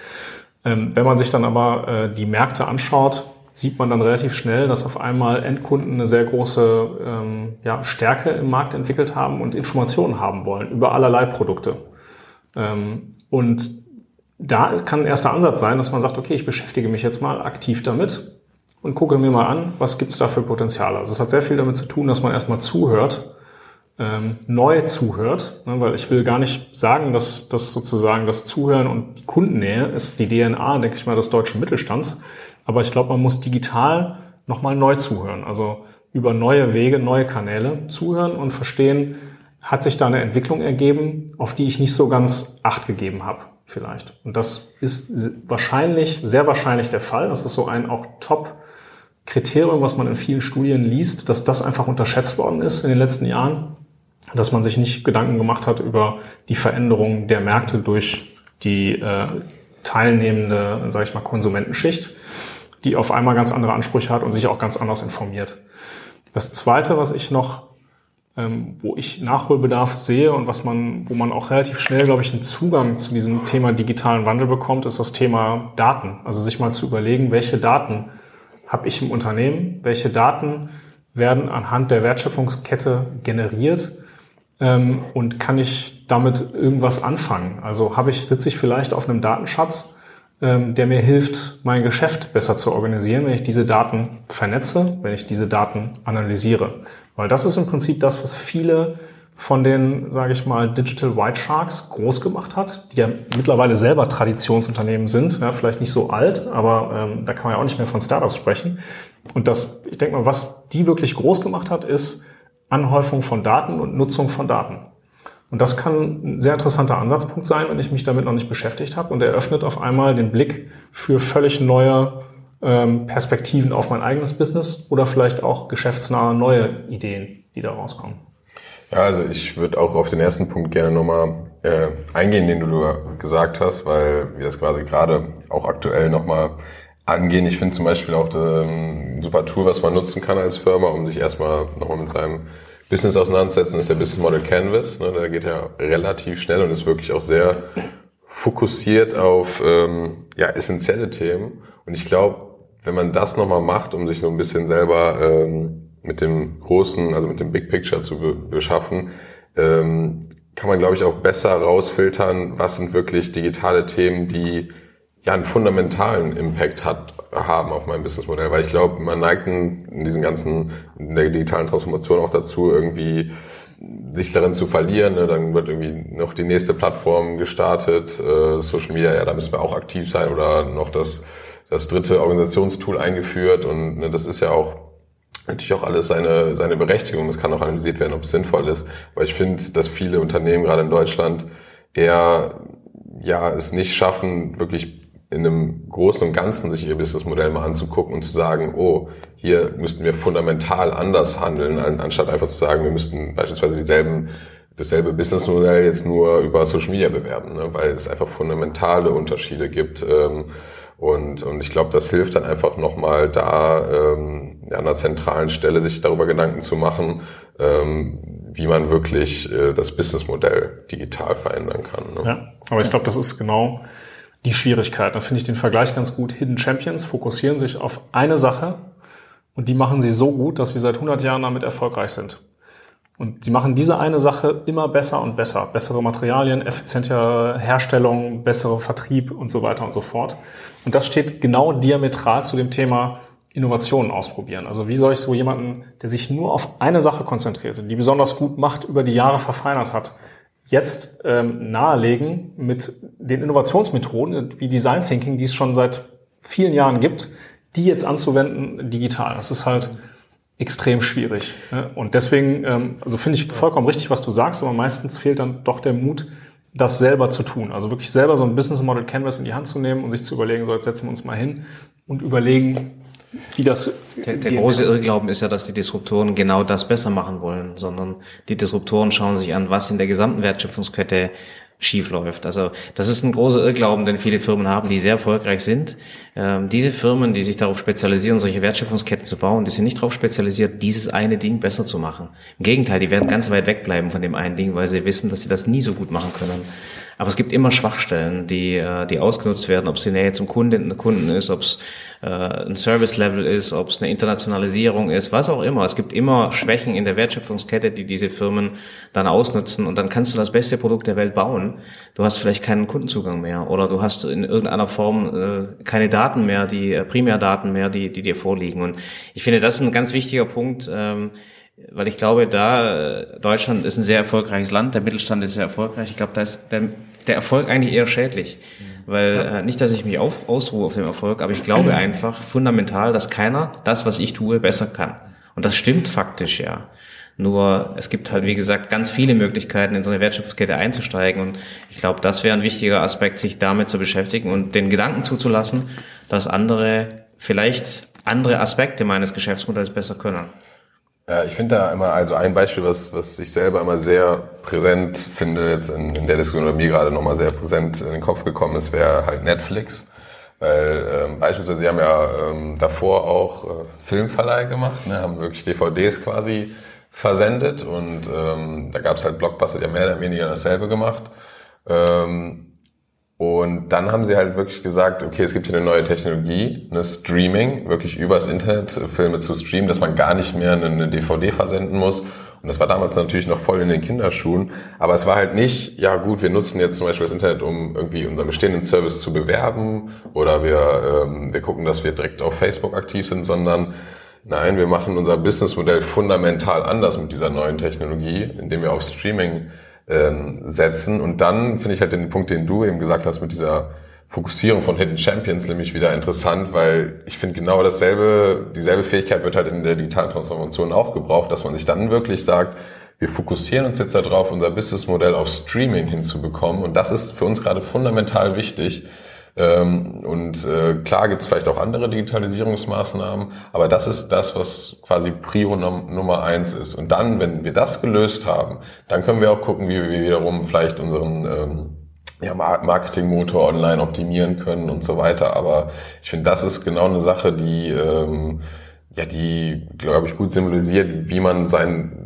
Ähm, wenn man sich dann aber äh, die Märkte anschaut, sieht man dann relativ schnell, dass auf einmal Endkunden eine sehr große ähm, ja, Stärke im Markt entwickelt haben und Informationen haben wollen über allerlei Produkte. Ähm, und da kann ein erster Ansatz sein, dass man sagt, okay, ich beschäftige mich jetzt mal aktiv damit und gucke mir mal an, was gibt's da für Potenziale. Also es hat sehr viel damit zu tun, dass man erstmal zuhört ähm, neu zuhört, ne, weil ich will gar nicht sagen, dass das sozusagen das Zuhören und die Kundennähe ist die DNA, denke ich mal, des deutschen Mittelstands. Aber ich glaube, man muss digital nochmal neu zuhören. Also über neue Wege, neue Kanäle zuhören und verstehen, hat sich da eine Entwicklung ergeben, auf die ich nicht so ganz Acht gegeben habe, vielleicht. Und das ist wahrscheinlich, sehr wahrscheinlich der Fall. Das ist so ein auch Top-Kriterium, was man in vielen Studien liest, dass das einfach unterschätzt worden ist in den letzten Jahren dass man sich nicht Gedanken gemacht hat über die Veränderung der Märkte durch die äh, teilnehmende, sage ich mal, Konsumentenschicht, die auf einmal ganz andere Ansprüche hat und sich auch ganz anders informiert. Das Zweite, was ich noch, ähm, wo ich Nachholbedarf sehe und was man, wo man auch relativ schnell, glaube ich, einen Zugang zu diesem Thema digitalen Wandel bekommt, ist das Thema Daten. Also sich mal zu überlegen, welche Daten habe ich im Unternehmen, welche Daten werden anhand der Wertschöpfungskette generiert ähm, und kann ich damit irgendwas anfangen? Also habe ich, sitze ich vielleicht auf einem Datenschatz, ähm, der mir hilft, mein Geschäft besser zu organisieren, wenn ich diese Daten vernetze, wenn ich diese Daten analysiere. Weil das ist im Prinzip das, was viele von den, sage ich mal, Digital White Sharks groß gemacht hat, die ja mittlerweile selber Traditionsunternehmen sind, ja, vielleicht nicht so alt, aber ähm, da kann man ja auch nicht mehr von Startups sprechen. Und das, ich denke mal, was die wirklich groß gemacht hat, ist Anhäufung von Daten und Nutzung von Daten. Und das kann ein sehr interessanter Ansatzpunkt sein, wenn ich mich damit noch nicht beschäftigt habe und eröffnet auf einmal den Blick für völlig neue ähm, Perspektiven auf mein eigenes Business oder vielleicht auch geschäftsnahe neue Ideen, die da rauskommen. Ja, also ich würde auch auf den ersten Punkt gerne nochmal äh, eingehen, den du gesagt hast, weil wir das quasi gerade auch aktuell nochmal angehen. Ich finde zum Beispiel auch ein super Tool, was man nutzen kann als Firma, um sich erstmal nochmal mit seinem Business auseinanderzusetzen, ist der Business Model Canvas. Ne, der geht ja relativ schnell und ist wirklich auch sehr fokussiert auf ähm, ja, essentielle Themen. Und ich glaube, wenn man das nochmal macht, um sich so ein bisschen selber ähm, mit dem großen, also mit dem Big Picture zu be beschaffen, ähm, kann man, glaube ich, auch besser rausfiltern, was sind wirklich digitale Themen, die ja einen fundamentalen Impact hat, haben auf mein Businessmodell, weil ich glaube, man neigt in diesen ganzen, in der digitalen Transformation auch dazu, irgendwie sich darin zu verlieren. Ne? Dann wird irgendwie noch die nächste Plattform gestartet, äh, Social Media, ja, da müssen wir auch aktiv sein oder noch das, das dritte Organisationstool eingeführt und ne, das ist ja auch natürlich auch alles seine, seine Berechtigung. Es kann auch analysiert werden, ob es sinnvoll ist. weil ich finde, dass viele Unternehmen, gerade in Deutschland, eher ja, es nicht schaffen, wirklich in einem Großen und Ganzen sich ihr Businessmodell mal anzugucken und zu sagen, oh, hier müssten wir fundamental anders handeln, anstatt einfach zu sagen, wir müssten beispielsweise dieselben, dasselbe Businessmodell jetzt nur über Social Media bewerben, ne? weil es einfach fundamentale Unterschiede gibt. Ähm, und, und ich glaube, das hilft dann einfach nochmal da ähm, an einer zentralen Stelle sich darüber Gedanken zu machen, ähm, wie man wirklich äh, das Businessmodell digital verändern kann. Ne? Ja, aber ich glaube, das ist genau die Schwierigkeit. Da finde ich den Vergleich ganz gut. Hidden Champions fokussieren sich auf eine Sache und die machen sie so gut, dass sie seit 100 Jahren damit erfolgreich sind. Und sie machen diese eine Sache immer besser und besser. Bessere Materialien, effizientere Herstellung, bessere Vertrieb und so weiter und so fort. Und das steht genau diametral zu dem Thema Innovationen ausprobieren. Also wie soll ich so jemanden, der sich nur auf eine Sache konzentriert, die besonders gut macht, über die Jahre verfeinert hat, jetzt ähm, nahelegen mit den Innovationsmethoden wie Design Thinking, die es schon seit vielen Jahren gibt, die jetzt anzuwenden digital. Das ist halt extrem schwierig. Ne? Und deswegen, ähm, also finde ich vollkommen richtig, was du sagst, aber meistens fehlt dann doch der Mut, das selber zu tun. Also wirklich selber so ein Business Model Canvas in die Hand zu nehmen und sich zu überlegen, so jetzt setzen wir uns mal hin und überlegen, wie das. Der, der große Irrglauben ist ja, dass die Disruptoren genau das besser machen wollen, sondern die Disruptoren schauen sich an, was in der gesamten Wertschöpfungskette schief läuft. Also das ist ein großer Irrglauben, den viele Firmen haben, die sehr erfolgreich sind. Ähm, diese Firmen, die sich darauf spezialisieren, solche Wertschöpfungsketten zu bauen, die sind nicht darauf spezialisiert, dieses eine Ding besser zu machen. Im Gegenteil, die werden ganz weit wegbleiben von dem einen Ding, weil sie wissen, dass sie das nie so gut machen können. Aber es gibt immer Schwachstellen, die, äh, die ausgenutzt werden, ob es die Nähe zum Kunden, Kunden ist, ob es äh, ein Service-Level ist, ob es eine Internationalisierung ist, was auch immer. Es gibt immer Schwächen in der Wertschöpfungskette, die diese Firmen dann ausnutzen und dann kannst du das beste Produkt der Welt bauen. Du hast vielleicht keinen Kundenzugang mehr oder du hast in irgendeiner Form äh, keine Daten mehr, die äh, Primärdaten mehr, die, die dir vorliegen. Und ich finde, das ist ein ganz wichtiger Punkt. Ähm, weil ich glaube, da äh, Deutschland ist ein sehr erfolgreiches Land, der Mittelstand ist sehr erfolgreich. Ich glaube, da ist der, der Erfolg eigentlich eher schädlich. Weil äh, nicht, dass ich mich auf, ausruhe auf dem Erfolg, aber ich glaube einfach fundamental, dass keiner das, was ich tue, besser kann. Und das stimmt faktisch ja. Nur es gibt halt, wie gesagt, ganz viele Möglichkeiten, in so eine Wertschöpfungskette einzusteigen. Und ich glaube, das wäre ein wichtiger Aspekt, sich damit zu beschäftigen und den Gedanken zuzulassen, dass andere vielleicht andere Aspekte meines Geschäftsmodells besser können. Ja, ich finde da immer, also ein Beispiel, was, was ich selber immer sehr präsent finde, jetzt in, in der Diskussion oder mir gerade nochmal sehr präsent in den Kopf gekommen ist, wäre halt Netflix. Weil ähm, beispielsweise, sie haben ja ähm, davor auch äh, Filmverleih gemacht, ne, haben wirklich DVDs quasi versendet und ähm, da gab es halt Blockbuster, die haben mehr oder weniger dasselbe gemacht. Ähm, und dann haben sie halt wirklich gesagt, okay, es gibt hier eine neue Technologie, eine Streaming, wirklich übers Internet Filme zu streamen, dass man gar nicht mehr eine DVD versenden muss. Und das war damals natürlich noch voll in den Kinderschuhen. Aber es war halt nicht, ja gut, wir nutzen jetzt zum Beispiel das Internet, um irgendwie unseren bestehenden Service zu bewerben oder wir, ähm, wir gucken, dass wir direkt auf Facebook aktiv sind, sondern nein, wir machen unser Businessmodell fundamental anders mit dieser neuen Technologie, indem wir auf Streaming ähm, setzen. Und dann finde ich halt den Punkt, den du eben gesagt hast mit dieser Fokussierung von Hidden Champions nämlich wieder interessant, weil ich finde genau dasselbe, dieselbe Fähigkeit wird halt in der digitalen Transformation auch gebraucht, dass man sich dann wirklich sagt, wir fokussieren uns jetzt darauf, unser Businessmodell auf Streaming hinzubekommen. Und das ist für uns gerade fundamental wichtig, und äh, klar gibt es vielleicht auch andere Digitalisierungsmaßnahmen, aber das ist das, was quasi Prio Nummer eins ist. Und dann, wenn wir das gelöst haben, dann können wir auch gucken, wie wir wiederum vielleicht unseren ähm, ja, Marketingmotor online optimieren können und so weiter. Aber ich finde, das ist genau eine Sache, die ähm, ja, die, glaube ich, gut symbolisiert, wie man sein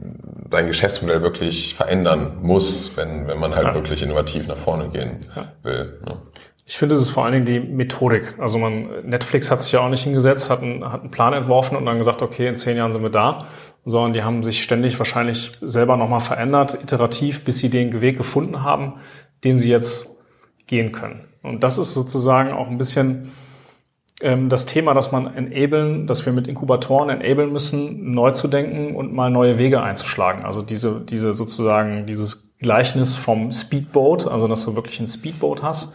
sein Geschäftsmodell wirklich verändern muss, wenn, wenn man halt ja. wirklich innovativ nach vorne gehen will. Ne? Ich finde, es ist vor allen Dingen die Methodik. Also man, Netflix hat sich ja auch nicht hingesetzt, hat einen, hat einen Plan entworfen und dann gesagt, okay, in zehn Jahren sind wir da, sondern die haben sich ständig wahrscheinlich selber nochmal verändert, iterativ, bis sie den Weg gefunden haben, den sie jetzt gehen können. Und das ist sozusagen auch ein bisschen ähm, das Thema, dass man enablen, dass wir mit Inkubatoren enablen müssen, neu zu denken und mal neue Wege einzuschlagen. Also diese, diese sozusagen, dieses Gleichnis vom Speedboat, also dass du wirklich ein Speedboat hast,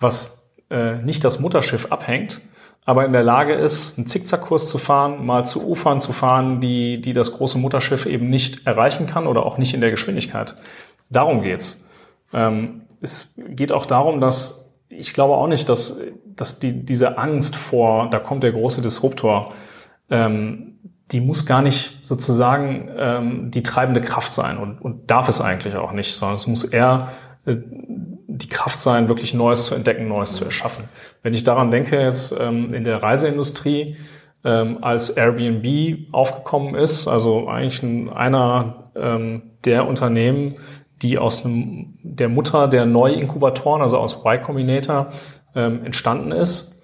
was äh, nicht das Mutterschiff abhängt, aber in der Lage ist, einen Zickzackkurs zu fahren, mal zu Ufern zu fahren, die, die das große Mutterschiff eben nicht erreichen kann oder auch nicht in der Geschwindigkeit. Darum geht's. Ähm, es geht auch darum, dass ich glaube auch nicht, dass, dass die, diese Angst vor, da kommt der große Disruptor, ähm, die muss gar nicht sozusagen ähm, die treibende Kraft sein und, und darf es eigentlich auch nicht, sondern es muss eher äh, die Kraft sein, wirklich Neues zu entdecken, Neues zu erschaffen. Wenn ich daran denke, jetzt ähm, in der Reiseindustrie, ähm, als Airbnb aufgekommen ist. Also eigentlich ein, einer ähm, der Unternehmen, die aus einem, der Mutter der Neu-Inkubatoren, also aus Y Combinator, ähm, entstanden ist.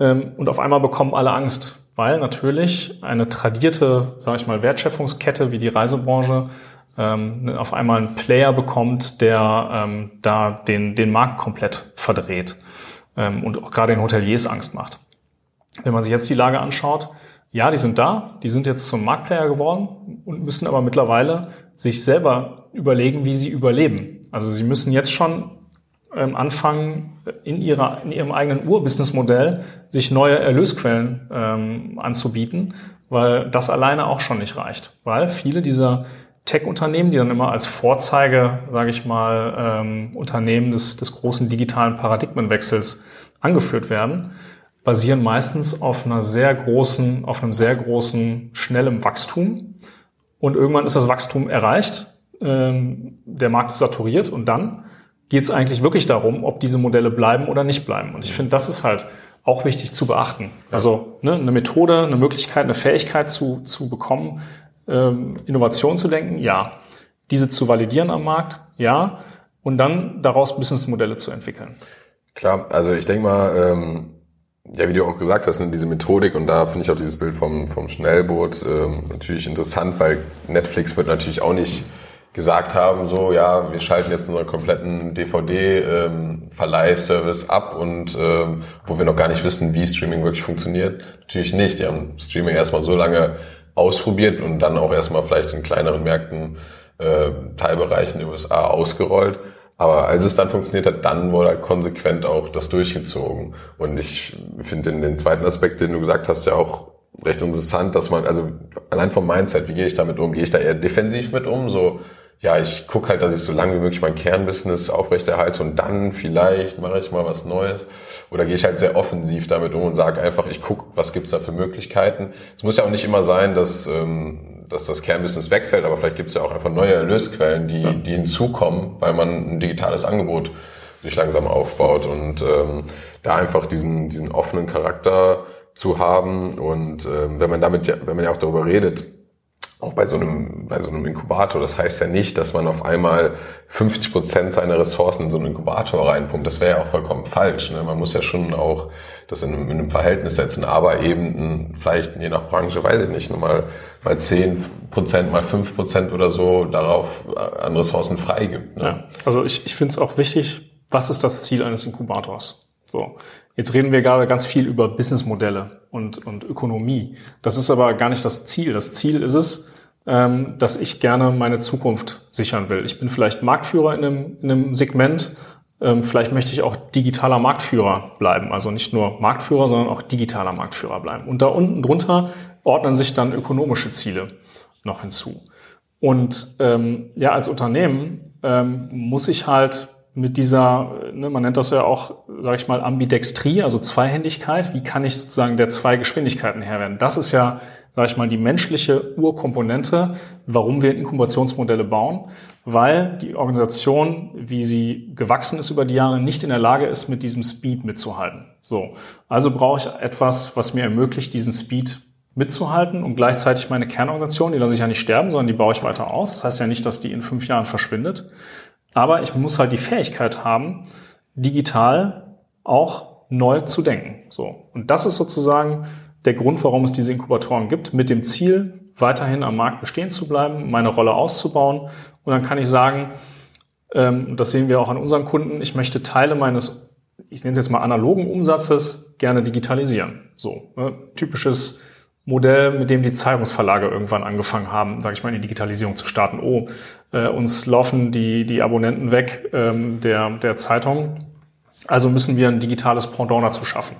Ähm, und auf einmal bekommen alle Angst, weil natürlich eine tradierte, sage ich mal, Wertschöpfungskette wie die Reisebranche ähm, auf einmal einen Player bekommt, der ähm, da den, den Markt komplett verdreht ähm, und auch gerade den Hoteliers Angst macht. Wenn man sich jetzt die Lage anschaut, ja, die sind da, die sind jetzt zum Marktplayer geworden und müssen aber mittlerweile sich selber überlegen, wie sie überleben. Also sie müssen jetzt schon ähm, anfangen, in, ihrer, in ihrem eigenen Urbusinessmodell sich neue Erlösquellen ähm, anzubieten, weil das alleine auch schon nicht reicht. Weil viele dieser Tech-Unternehmen, die dann immer als Vorzeige, sage ich mal, ähm, Unternehmen des, des großen digitalen Paradigmenwechsels angeführt werden, basieren meistens auf einer sehr großen, auf einem sehr großen, schnellen Wachstum. Und irgendwann ist das Wachstum erreicht, ähm, der Markt ist saturiert und dann geht es eigentlich wirklich darum, ob diese Modelle bleiben oder nicht bleiben. Und ich finde, das ist halt auch wichtig zu beachten. Also ne, eine Methode, eine Möglichkeit, eine Fähigkeit zu, zu bekommen, ähm, Innovation zu denken, ja. Diese zu validieren am Markt, ja. Und dann daraus Businessmodelle zu entwickeln. Klar, also ich denke mal, ähm, ja, wie du auch gesagt hast, ne, diese Methodik und da finde ich auch dieses Bild vom, vom Schnellboot ähm, natürlich interessant, weil Netflix wird natürlich auch nicht gesagt haben, so ja, wir schalten jetzt unseren kompletten DVD-Verleihservice ähm, ab und ähm, wo wir noch gar nicht wissen, wie Streaming wirklich funktioniert. Natürlich nicht. Die haben Streaming erstmal so lange ausprobiert und dann auch erstmal vielleicht in kleineren Märkten, äh, Teilbereichen den USA ausgerollt. Aber als es dann funktioniert hat, dann wurde halt konsequent auch das durchgezogen. Und ich finde den, den zweiten Aspekt, den du gesagt hast, ja auch recht interessant, dass man, also allein vom Mindset, wie gehe ich damit um? Gehe ich da eher defensiv mit um? So, ja, ich gucke halt, dass ich so lange wie möglich mein Kernbusiness aufrechterhalte und dann vielleicht mache ich mal was Neues. Oder gehe ich halt sehr offensiv damit um und sage einfach, ich gucke, was gibt's da für Möglichkeiten. Es muss ja auch nicht immer sein, dass, ähm, dass das Kernbusiness wegfällt, aber vielleicht gibt's ja auch einfach neue Erlösquellen, die, ja. die hinzukommen, weil man ein digitales Angebot sich langsam aufbaut und ähm, da einfach diesen, diesen offenen Charakter zu haben und ähm, wenn man damit ja, wenn man ja auch darüber redet, auch bei so einem, bei so einem Inkubator. Das heißt ja nicht, dass man auf einmal 50 Prozent seiner Ressourcen in so einen Inkubator reinpumpt. Das wäre ja auch vollkommen falsch. Ne? Man muss ja schon auch das in einem, in einem Verhältnis setzen, aber eben vielleicht je nach Branche, weiß ich nicht, nur mal, mal 10 Prozent, mal 5 Prozent oder so darauf äh, an Ressourcen freigibt. Ne? Ja, also ich, ich finde es auch wichtig, was ist das Ziel eines Inkubators? So. Jetzt reden wir gerade ganz viel über Businessmodelle und, und Ökonomie. Das ist aber gar nicht das Ziel. Das Ziel ist es, ähm, dass ich gerne meine Zukunft sichern will. Ich bin vielleicht Marktführer in einem, in einem Segment. Ähm, vielleicht möchte ich auch digitaler Marktführer bleiben. Also nicht nur Marktführer, sondern auch digitaler Marktführer bleiben. Und da unten drunter ordnen sich dann ökonomische Ziele noch hinzu. Und ähm, ja, als Unternehmen ähm, muss ich halt mit dieser, ne, man nennt das ja auch, sage ich mal, Ambidextrie, also Zweihändigkeit. Wie kann ich sozusagen der zwei Geschwindigkeiten Herr werden? Das ist ja, sage ich mal, die menschliche Urkomponente, warum wir Inkubationsmodelle bauen, weil die Organisation, wie sie gewachsen ist über die Jahre, nicht in der Lage ist, mit diesem Speed mitzuhalten. So, also brauche ich etwas, was mir ermöglicht, diesen Speed mitzuhalten und gleichzeitig meine Kernorganisation, die lasse ich ja nicht sterben, sondern die baue ich weiter aus. Das heißt ja nicht, dass die in fünf Jahren verschwindet. Aber ich muss halt die Fähigkeit haben, digital auch neu zu denken. So. Und das ist sozusagen der Grund, warum es diese Inkubatoren gibt, mit dem Ziel, weiterhin am Markt bestehen zu bleiben, meine Rolle auszubauen. Und dann kann ich sagen, ähm, das sehen wir auch an unseren Kunden, ich möchte Teile meines, ich nenne es jetzt mal analogen Umsatzes, gerne digitalisieren. So, ne? typisches Modell, mit dem die Zeitungsverlage irgendwann angefangen haben, sage ich mal, in die Digitalisierung zu starten. Oh, äh, uns laufen die, die Abonnenten weg ähm, der, der Zeitung, also müssen wir ein digitales Pendant dazu schaffen.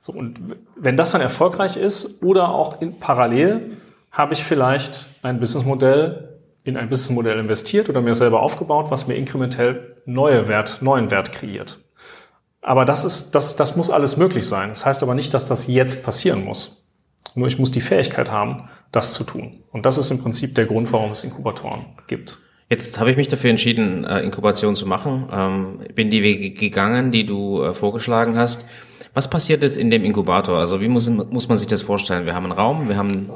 So, und wenn das dann erfolgreich ist oder auch in, parallel habe ich vielleicht ein Businessmodell in ein Businessmodell investiert oder mir selber aufgebaut, was mir inkrementell neue Wert, neuen Wert kreiert. Aber das ist, das, das muss alles möglich sein. Das heißt aber nicht, dass das jetzt passieren muss. Nur ich muss die Fähigkeit haben, das zu tun. Und das ist im Prinzip der Grund, warum es Inkubatoren gibt. Jetzt habe ich mich dafür entschieden, äh, Inkubation zu machen. Ähm, bin die Wege gegangen, die du äh, vorgeschlagen hast. Was passiert jetzt in dem Inkubator? Also wie muss, muss man sich das vorstellen? Wir haben einen Raum, wir haben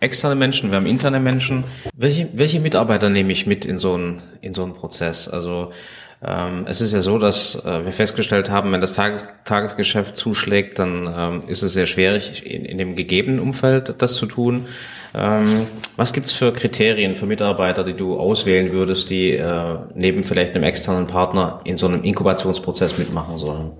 externe Menschen, wir haben interne Menschen. Welche, welche Mitarbeiter nehme ich mit in so einen, in so einen Prozess? Also es ist ja so, dass äh, wir festgestellt haben, wenn das Tages Tagesgeschäft zuschlägt, dann ähm, ist es sehr schwierig, in, in dem gegebenen Umfeld das zu tun. Ähm, was gibt's für Kriterien für Mitarbeiter, die du auswählen würdest, die äh, neben vielleicht einem externen Partner in so einem Inkubationsprozess mitmachen sollen?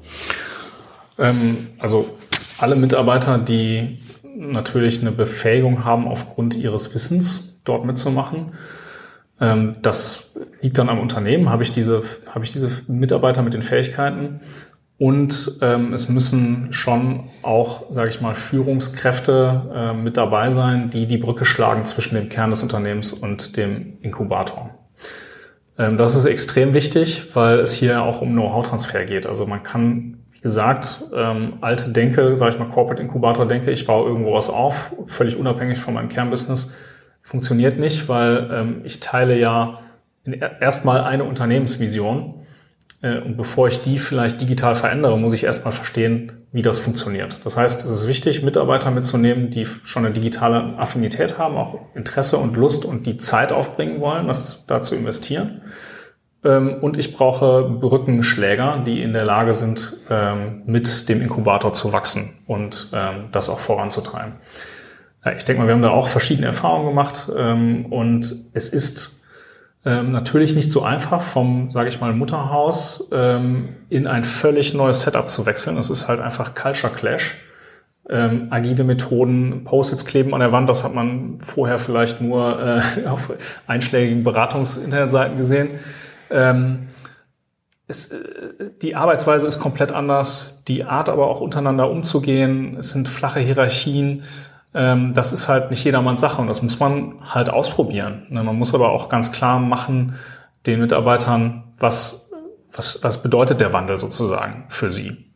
Ähm, also alle Mitarbeiter, die natürlich eine Befähigung haben, aufgrund ihres Wissens dort mitzumachen. Ähm, das liegt dann am Unternehmen. Habe ich diese, habe ich diese Mitarbeiter mit den Fähigkeiten? Und ähm, es müssen schon auch, sage ich mal, Führungskräfte äh, mit dabei sein, die die Brücke schlagen zwischen dem Kern des Unternehmens und dem Inkubator. Ähm, das ist extrem wichtig, weil es hier auch um Know-how-Transfer geht. Also man kann, wie gesagt, ähm, alte Denke, sage ich mal, Corporate Inkubator Denke, ich baue irgendwo was auf, völlig unabhängig von meinem Kernbusiness, funktioniert nicht, weil ähm, ich teile ja erstmal eine Unternehmensvision äh, und bevor ich die vielleicht digital verändere, muss ich erstmal verstehen, wie das funktioniert. Das heißt, es ist wichtig, Mitarbeiter mitzunehmen, die schon eine digitale Affinität haben, auch Interesse und Lust und die Zeit aufbringen wollen, das da zu investieren. Ähm, und ich brauche Brückenschläger, die in der Lage sind, ähm, mit dem Inkubator zu wachsen und ähm, das auch voranzutreiben. Ich denke mal, wir haben da auch verschiedene Erfahrungen gemacht und es ist ähm, natürlich nicht so einfach vom, sage ich mal, Mutterhaus ähm, in ein völlig neues Setup zu wechseln. Es ist halt einfach Culture Clash. Ähm, agile Methoden, Post-its kleben an der Wand, das hat man vorher vielleicht nur äh, auf einschlägigen Beratungs-Internetseiten gesehen. Ähm, es, äh, die Arbeitsweise ist komplett anders, die Art aber auch untereinander umzugehen, es sind flache Hierarchien, ähm, das ist halt nicht jedermanns Sache und das muss man halt ausprobieren. Ne? Man muss aber auch ganz klar machen, den Mitarbeitern, was, was, was bedeutet der Wandel sozusagen für sie.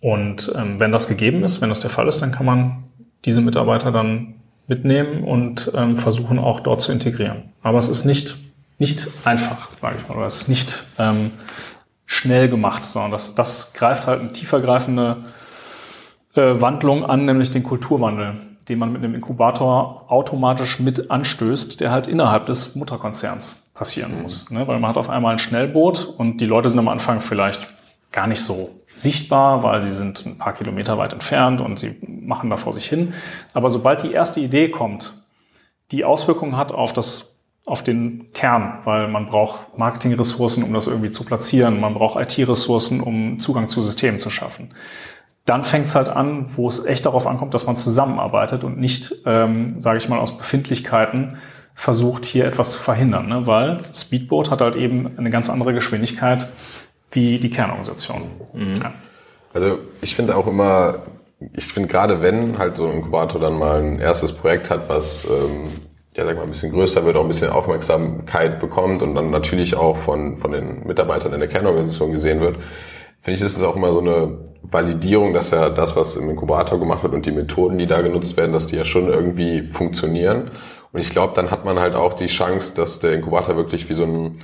Und ähm, wenn das gegeben ist, wenn das der Fall ist, dann kann man diese Mitarbeiter dann mitnehmen und ähm, versuchen auch dort zu integrieren. Aber es ist nicht, nicht einfach, sage ich mal, oder es ist nicht ähm, schnell gemacht, sondern das, das greift halt eine tiefergreifende äh, Wandlung an, nämlich den Kulturwandel, den man mit einem Inkubator automatisch mit anstößt, der halt innerhalb des Mutterkonzerns passieren mhm. muss. Ne? Weil man hat auf einmal ein Schnellboot und die Leute sind am Anfang vielleicht gar nicht so sichtbar, weil sie sind ein paar Kilometer weit entfernt und sie machen da vor sich hin. Aber sobald die erste Idee kommt, die Auswirkungen hat auf das auf den Kern, weil man braucht Marketingressourcen, um das irgendwie zu platzieren, man braucht IT-Ressourcen, um Zugang zu Systemen zu schaffen dann fängt es halt an, wo es echt darauf ankommt, dass man zusammenarbeitet und nicht, ähm, sage ich mal, aus Befindlichkeiten versucht, hier etwas zu verhindern. Ne? Weil Speedboat hat halt eben eine ganz andere Geschwindigkeit wie die Kernorganisation. Mhm. Ja. Also ich finde auch immer, ich finde gerade wenn halt so ein Inkubator dann mal ein erstes Projekt hat, was ähm, ja, sag mal, ein bisschen größer wird, auch ein bisschen Aufmerksamkeit bekommt und dann natürlich auch von, von den Mitarbeitern in der Kernorganisation gesehen wird, finde ich, ist es auch immer so eine Validierung, dass ja das, was im Inkubator gemacht wird und die Methoden, die da genutzt werden, dass die ja schon irgendwie funktionieren. Und ich glaube, dann hat man halt auch die Chance, dass der Inkubator wirklich wie so ein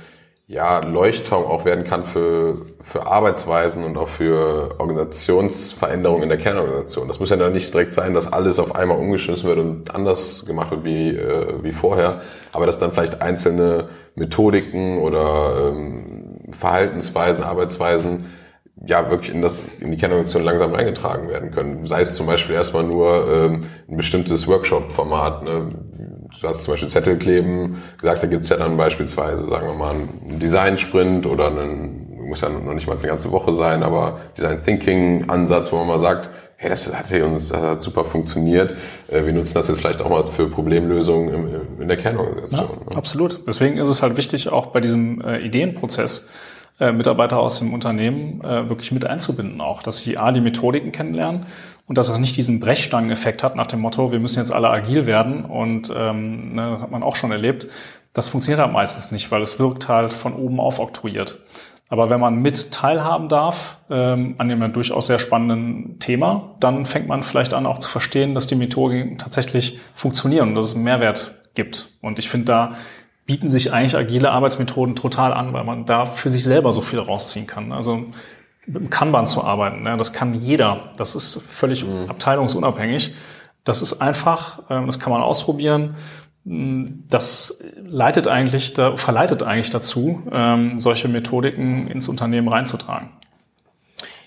ja, Leuchtturm auch werden kann für, für Arbeitsweisen und auch für Organisationsveränderungen in der Kernorganisation. Das muss ja dann nicht direkt sein, dass alles auf einmal umgeschmissen wird und anders gemacht wird wie, äh, wie vorher, aber dass dann vielleicht einzelne Methodiken oder ähm, Verhaltensweisen, Arbeitsweisen ja wirklich in das in die Kernorganisation langsam reingetragen werden können. Sei es zum Beispiel erstmal nur ähm, ein bestimmtes Workshop-Format. Ne? Du hast zum Beispiel Zettel kleben, gesagt, da gibt's ja dann beispielsweise, sagen wir mal, einen Design-Sprint oder einen, muss ja noch nicht mal eine ganze Woche sein, aber Design Thinking-Ansatz, wo man mal sagt, hey, das hat hier uns das hat super funktioniert. Äh, wir nutzen das jetzt vielleicht auch mal für Problemlösungen in der Kernorganisation. Ja, ne? Absolut. Deswegen ist es halt wichtig, auch bei diesem äh, Ideenprozess äh, Mitarbeiter aus dem Unternehmen äh, wirklich mit einzubinden auch, dass sie A, die Methodiken kennenlernen und dass es nicht diesen Brechstangeneffekt hat nach dem Motto, wir müssen jetzt alle agil werden und ähm, ne, das hat man auch schon erlebt. Das funktioniert halt meistens nicht, weil es wirkt halt von oben auf oktroyiert. Aber wenn man mit teilhaben darf ähm, an dem durchaus sehr spannenden Thema, dann fängt man vielleicht an auch zu verstehen, dass die Methodiken tatsächlich funktionieren und dass es einen Mehrwert gibt. Und ich finde, da bieten sich eigentlich agile Arbeitsmethoden total an, weil man da für sich selber so viel rausziehen kann. Also mit dem Kanban zu arbeiten. Ne? Das kann jeder. Das ist völlig mhm. abteilungsunabhängig. Das ist einfach, ähm, das kann man ausprobieren. Mm, das leitet eigentlich, verleitet eigentlich dazu, ähm, solche Methodiken ins Unternehmen reinzutragen.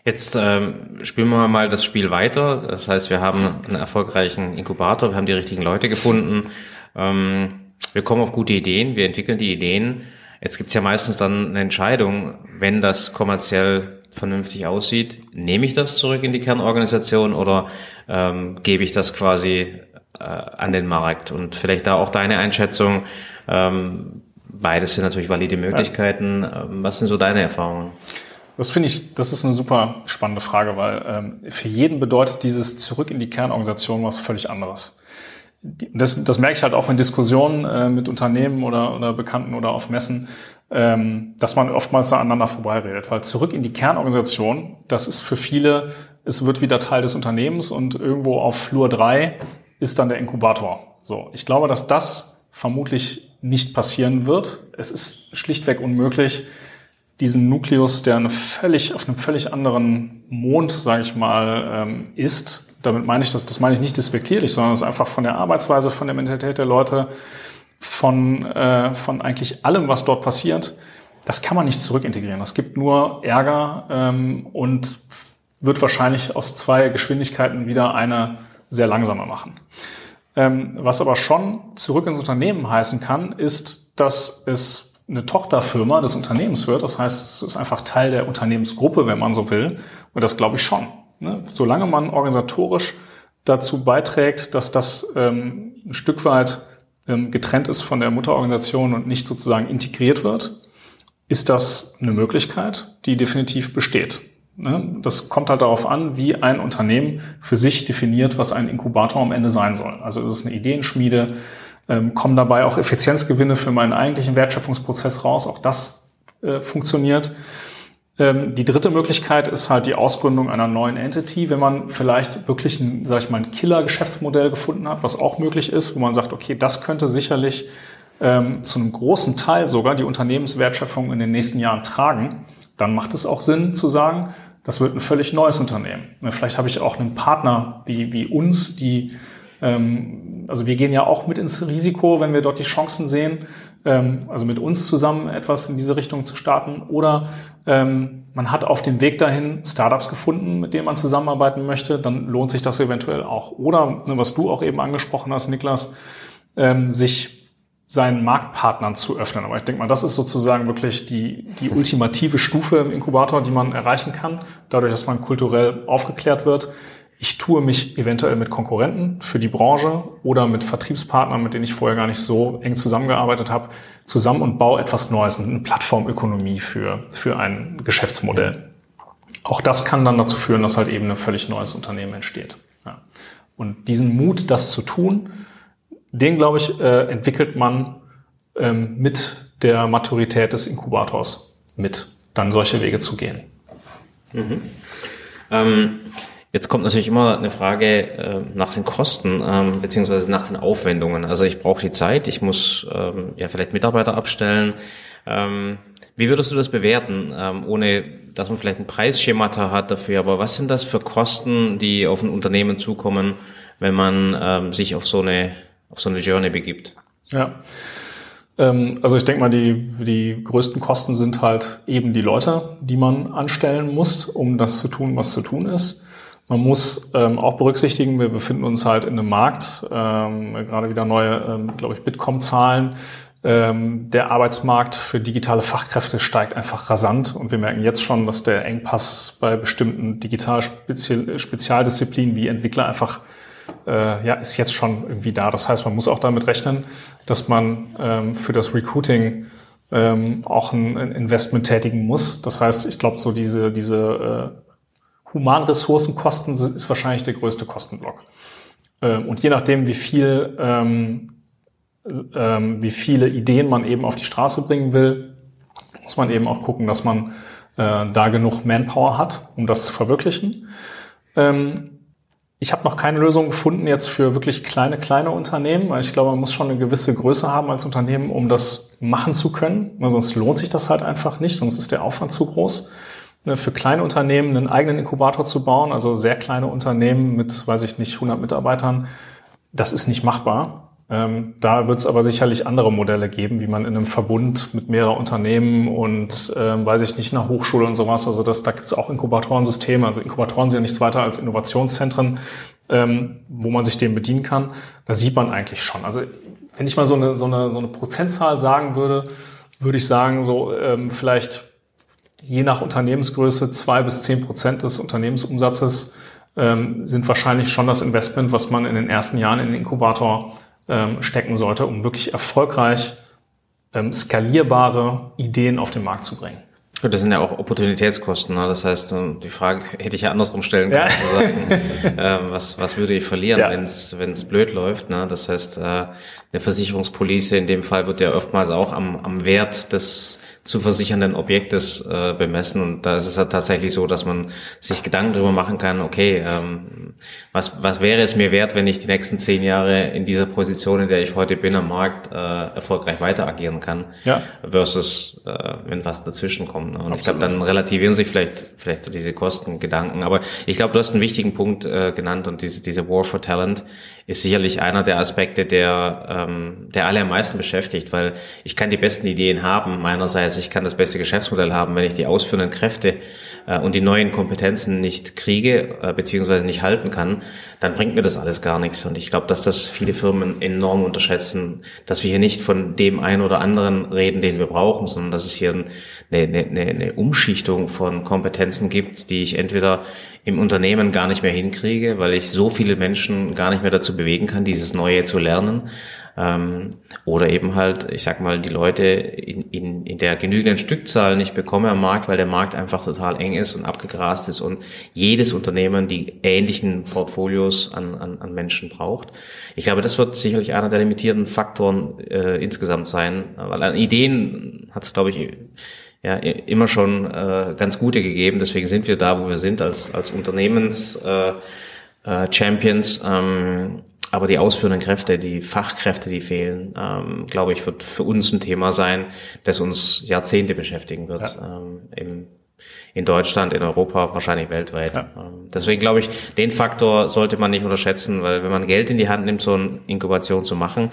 Jetzt ähm, spielen wir mal das Spiel weiter. Das heißt, wir haben einen erfolgreichen Inkubator, wir haben die richtigen Leute gefunden. Ähm, wir kommen auf gute Ideen, wir entwickeln die Ideen. Jetzt gibt es ja meistens dann eine Entscheidung, wenn das kommerziell vernünftig aussieht, nehme ich das zurück in die Kernorganisation oder ähm, gebe ich das quasi äh, an den Markt? Und vielleicht da auch deine Einschätzung. Ähm, beides sind natürlich valide Möglichkeiten. Ja. Ähm, was sind so deine Erfahrungen? Das finde ich, das ist eine super spannende Frage, weil ähm, für jeden bedeutet dieses zurück in die Kernorganisation was völlig anderes das, das merke ich halt auch in Diskussionen äh, mit Unternehmen oder, oder Bekannten oder auf Messen, ähm, dass man oftmals aneinander vorbeiredet. Weil zurück in die Kernorganisation, das ist für viele, es wird wieder Teil des Unternehmens und irgendwo auf Flur drei ist dann der Inkubator. So, ich glaube, dass das vermutlich nicht passieren wird. Es ist schlichtweg unmöglich, diesen Nukleus, der eine völlig, auf einem völlig anderen Mond, sage ich mal, ähm, ist, damit meine ich das, das meine ich nicht despektierlich, sondern es ist einfach von der Arbeitsweise, von der Mentalität der Leute, von, äh, von eigentlich allem, was dort passiert, das kann man nicht zurückintegrieren. Das gibt nur Ärger ähm, und wird wahrscheinlich aus zwei Geschwindigkeiten wieder eine sehr langsame machen. Ähm, was aber schon zurück ins Unternehmen heißen kann, ist, dass es eine Tochterfirma des Unternehmens wird. Das heißt, es ist einfach Teil der Unternehmensgruppe, wenn man so will. Und das glaube ich schon. Ne? Solange man organisatorisch dazu beiträgt, dass das ähm, ein Stück weit ähm, getrennt ist von der Mutterorganisation und nicht sozusagen integriert wird, ist das eine Möglichkeit, die definitiv besteht. Ne? Das kommt halt darauf an, wie ein Unternehmen für sich definiert, was ein Inkubator am Ende sein soll. Also ist es eine Ideenschmiede, ähm, kommen dabei auch Effizienzgewinne für meinen eigentlichen Wertschöpfungsprozess raus. Auch das äh, funktioniert. Ähm, die dritte Möglichkeit ist halt die Ausgründung einer neuen Entity, wenn man vielleicht wirklich ein, sag ich mal, ein Killer-Geschäftsmodell gefunden hat, was auch möglich ist, wo man sagt, okay, das könnte sicherlich ähm, zu einem großen Teil sogar die Unternehmenswertschöpfung in den nächsten Jahren tragen, dann macht es auch Sinn zu sagen, das wird ein völlig neues Unternehmen. Vielleicht habe ich auch einen Partner wie, wie uns, die ähm, also wir gehen ja auch mit ins Risiko, wenn wir dort die Chancen sehen, also mit uns zusammen etwas in diese Richtung zu starten. Oder ähm, man hat auf dem Weg dahin Startups gefunden, mit denen man zusammenarbeiten möchte, dann lohnt sich das eventuell auch. Oder, ne, was du auch eben angesprochen hast, Niklas, ähm, sich seinen Marktpartnern zu öffnen. Aber ich denke mal, das ist sozusagen wirklich die, die ultimative Stufe im Inkubator, die man erreichen kann, dadurch, dass man kulturell aufgeklärt wird ich tue mich eventuell mit Konkurrenten für die Branche oder mit Vertriebspartnern, mit denen ich vorher gar nicht so eng zusammengearbeitet habe, zusammen und baue etwas Neues, eine Plattformökonomie für, für ein Geschäftsmodell. Auch das kann dann dazu führen, dass halt eben ein völlig neues Unternehmen entsteht. Ja. Und diesen Mut, das zu tun, den, glaube ich, äh, entwickelt man ähm, mit der Maturität des Inkubators mit, dann solche Wege zu gehen. Mhm. Ähm Jetzt kommt natürlich immer eine Frage äh, nach den Kosten ähm, beziehungsweise nach den Aufwendungen. Also ich brauche die Zeit, ich muss ähm, ja vielleicht Mitarbeiter abstellen. Ähm, wie würdest du das bewerten, ähm, ohne dass man vielleicht ein Preisschemata hat dafür? Aber was sind das für Kosten, die auf ein Unternehmen zukommen, wenn man ähm, sich auf so eine auf so eine Journey begibt? Ja. Ähm, also ich denke mal, die, die größten Kosten sind halt eben die Leute, die man anstellen muss, um das zu tun, was zu tun ist. Man muss ähm, auch berücksichtigen, wir befinden uns halt in einem Markt, ähm, gerade wieder neue, ähm, glaube ich, Bitkom-Zahlen. Ähm, der Arbeitsmarkt für digitale Fachkräfte steigt einfach rasant und wir merken jetzt schon, dass der Engpass bei bestimmten digital Spezial Spezialdisziplinen wie Entwickler einfach äh, ja, ist jetzt schon irgendwie da. Das heißt, man muss auch damit rechnen, dass man ähm, für das Recruiting ähm, auch ein, ein Investment tätigen muss. Das heißt, ich glaube, so diese, diese äh, Humanressourcenkosten ist wahrscheinlich der größte Kostenblock. Ähm, und je nachdem, wie viel, ähm, ähm, wie viele Ideen man eben auf die Straße bringen will, muss man eben auch gucken, dass man äh, da genug Manpower hat, um das zu verwirklichen. ich habe noch keine Lösung gefunden jetzt für wirklich kleine, kleine Unternehmen, weil ich glaube, man muss schon eine gewisse Größe haben als Unternehmen, um das machen zu können. Weil sonst lohnt sich das halt einfach nicht, sonst ist der Aufwand zu groß. Ne, für kleine Unternehmen einen eigenen Inkubator zu bauen, also sehr kleine Unternehmen mit, weiß ich nicht, 100 Mitarbeitern, das ist nicht machbar. Ähm, da wird es aber sicherlich andere Modelle geben, wie man in einem Verbund mit mehreren Unternehmen und, ähm, weiß ich nicht, einer Hochschule und sowas, also das, da gibt es auch Inkubatorensysteme. Also Inkubatoren sind ja nichts weiter als Innovationszentren, ähm, wo man sich dem bedienen kann. Da sieht man eigentlich schon. Also wenn ich mal so eine, so eine, so eine Prozentzahl sagen würde, würde ich sagen, so ähm, vielleicht je nach Unternehmensgröße zwei bis zehn Prozent des Unternehmensumsatzes ähm, sind wahrscheinlich schon das Investment, was man in den ersten Jahren in den Inkubator ähm, stecken sollte, um wirklich erfolgreich ähm, skalierbare Ideen auf den Markt zu bringen. Das sind ja auch Opportunitätskosten. Ne? Das heißt, ähm, die Frage hätte ich ja andersrum stellen können, ja. zu sagen, äh, was, was würde ich verlieren, ja. wenn es blöd läuft. Ne? Das heißt, äh, eine Versicherungspolice in dem Fall wird ja oftmals auch am, am Wert des zu versichernden Objektes äh, bemessen. Und da ist es halt tatsächlich so, dass man sich Gedanken darüber machen kann, okay, ähm, was, was wäre es mir wert, wenn ich die nächsten zehn Jahre in dieser Position, in der ich heute bin am Markt, äh, erfolgreich weiter agieren kann, ja. versus äh, wenn was dazwischen kommt. Ne? Und Absolut. ich glaube, dann relativieren sich vielleicht, vielleicht diese Kostengedanken. Aber ich glaube, du hast einen wichtigen Punkt äh, genannt und diese, diese War for Talent ist sicherlich einer der Aspekte, der, ähm, der alle am meisten beschäftigt, weil ich kann die besten Ideen haben meinerseits, ich kann das beste Geschäftsmodell haben, wenn ich die ausführenden Kräfte äh, und die neuen Kompetenzen nicht kriege äh, beziehungsweise nicht halten kann, dann bringt mir das alles gar nichts. Und ich glaube, dass das viele Firmen enorm unterschätzen, dass wir hier nicht von dem einen oder anderen reden, den wir brauchen, sondern dass es hier eine, eine, eine Umschichtung von Kompetenzen gibt, die ich entweder im Unternehmen gar nicht mehr hinkriege, weil ich so viele Menschen gar nicht mehr dazu bewegen kann, dieses Neue zu lernen. Ähm, oder eben halt, ich sag mal, die Leute in, in, in der genügenden Stückzahl nicht bekomme am Markt, weil der Markt einfach total eng ist und abgegrast ist und jedes Unternehmen die ähnlichen Portfolios an, an, an Menschen braucht. Ich glaube, das wird sicherlich einer der limitierenden Faktoren äh, insgesamt sein, weil an Ideen hat es, glaube ich, ja immer schon äh, ganz gute gegeben. Deswegen sind wir da, wo wir sind als als Unternehmens äh, äh, Champions. Ähm, aber die ausführenden Kräfte, die Fachkräfte, die fehlen, ähm, glaube ich, wird für uns ein Thema sein, das uns Jahrzehnte beschäftigen wird. Ja. Ähm, im, in Deutschland, in Europa, wahrscheinlich weltweit. Ja. Ähm, deswegen glaube ich, den Faktor sollte man nicht unterschätzen, weil wenn man Geld in die Hand nimmt, so eine Inkubation zu machen,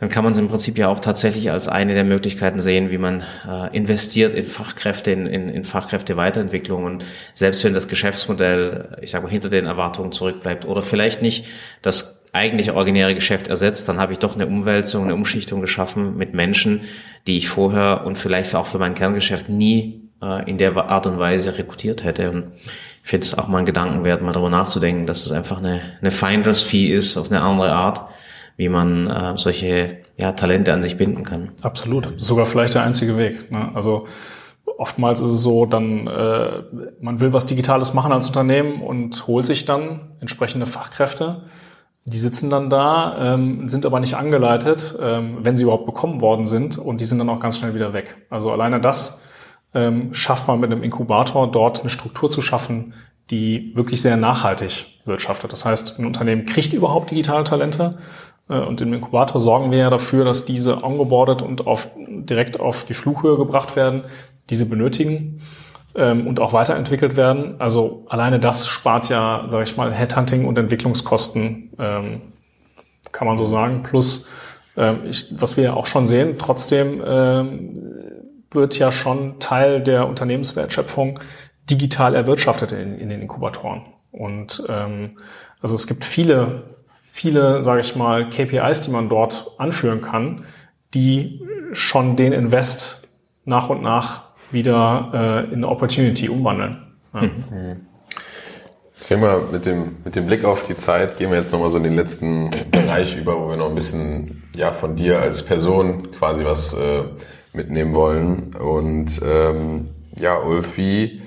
dann kann man es im Prinzip ja auch tatsächlich als eine der Möglichkeiten sehen, wie man äh, investiert in Fachkräfte, in, in, in Fachkräfteweiterentwicklung und selbst wenn das Geschäftsmodell, ich sage mal, hinter den Erwartungen zurückbleibt oder vielleicht nicht das eigentliche originäre Geschäft ersetzt, dann habe ich doch eine Umwälzung, eine Umschichtung geschaffen mit Menschen, die ich vorher und vielleicht auch für mein Kerngeschäft nie äh, in der Art und Weise rekrutiert hätte. Und ich finde es auch mal ein Gedanken wert, mal darüber nachzudenken, dass es einfach eine, eine Finders Fee ist auf eine andere Art wie man äh, solche ja, Talente an sich binden kann. Absolut. Sogar vielleicht der einzige Weg. Ne? Also oftmals ist es so, dann äh, man will was Digitales machen als Unternehmen und holt sich dann entsprechende Fachkräfte. Die sitzen dann da, ähm, sind aber nicht angeleitet, ähm, wenn sie überhaupt bekommen worden sind und die sind dann auch ganz schnell wieder weg. Also alleine das ähm, schafft man mit einem Inkubator dort eine Struktur zu schaffen, die wirklich sehr nachhaltig wirtschaftet. Das heißt, ein Unternehmen kriegt überhaupt digitale Talente äh, und im Inkubator sorgen wir ja dafür, dass diese ongeboardet und auf, direkt auf die Flughöhe gebracht werden, diese benötigen ähm, und auch weiterentwickelt werden. Also alleine das spart ja, sage ich mal, Headhunting und Entwicklungskosten, ähm, kann man so sagen. Plus, ähm, ich, was wir ja auch schon sehen, trotzdem ähm, wird ja schon Teil der Unternehmenswertschöpfung digital erwirtschaftet in, in den Inkubatoren. Und ähm, also es gibt viele viele, sage ich mal, KPIs, die man dort anführen kann, die schon den Invest nach und nach wieder äh, in Opportunity umwandeln. Ja. Mhm. Ich denke mal, mit dem, mit dem Blick auf die Zeit gehen wir jetzt nochmal so in den letzten Bereich über, wo wir noch ein bisschen ja, von dir als Person quasi was äh, mitnehmen wollen. Und ähm, ja, Ulf, wie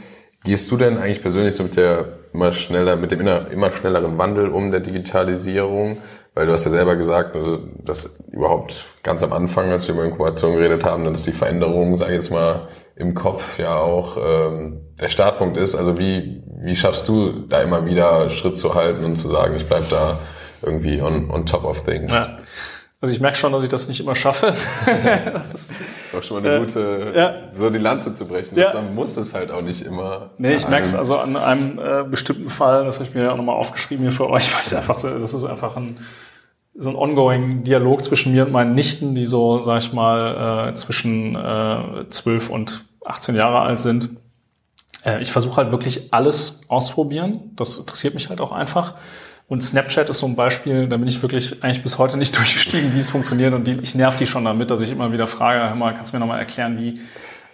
gehst du denn eigentlich persönlich so mit der immer schneller, mit dem immer schnelleren Wandel um der Digitalisierung, weil du hast ja selber gesagt, also, dass überhaupt ganz am Anfang, als wir über Inkubation geredet haben, dass die Veränderung, sage ich jetzt mal, im Kopf ja auch ähm, der Startpunkt ist. Also wie, wie schaffst du da immer wieder Schritt zu halten und zu sagen, ich bleib da irgendwie on, on top of things? Ja. Also ich merke schon, dass ich das nicht immer schaffe. das ist, ist auch schon mal eine äh, gute, ja. so die Lanze zu brechen. Ja. Man muss es halt auch nicht immer. Nee, ich merke es also an einem äh, bestimmten Fall, das habe ich mir auch nochmal aufgeschrieben hier für euch, weil es einfach so, das ist einfach ein, so ein ongoing Dialog zwischen mir und meinen Nichten, die so, sag ich mal, äh, zwischen äh, 12 und 18 Jahre alt sind. Äh, ich versuche halt wirklich alles auszuprobieren. Das interessiert mich halt auch einfach. Und Snapchat ist so ein Beispiel, da bin ich wirklich eigentlich bis heute nicht durchgestiegen, wie es funktioniert. Und die, ich nerv die schon damit, dass ich immer wieder frage, hör mal, kannst du mir nochmal erklären, wie.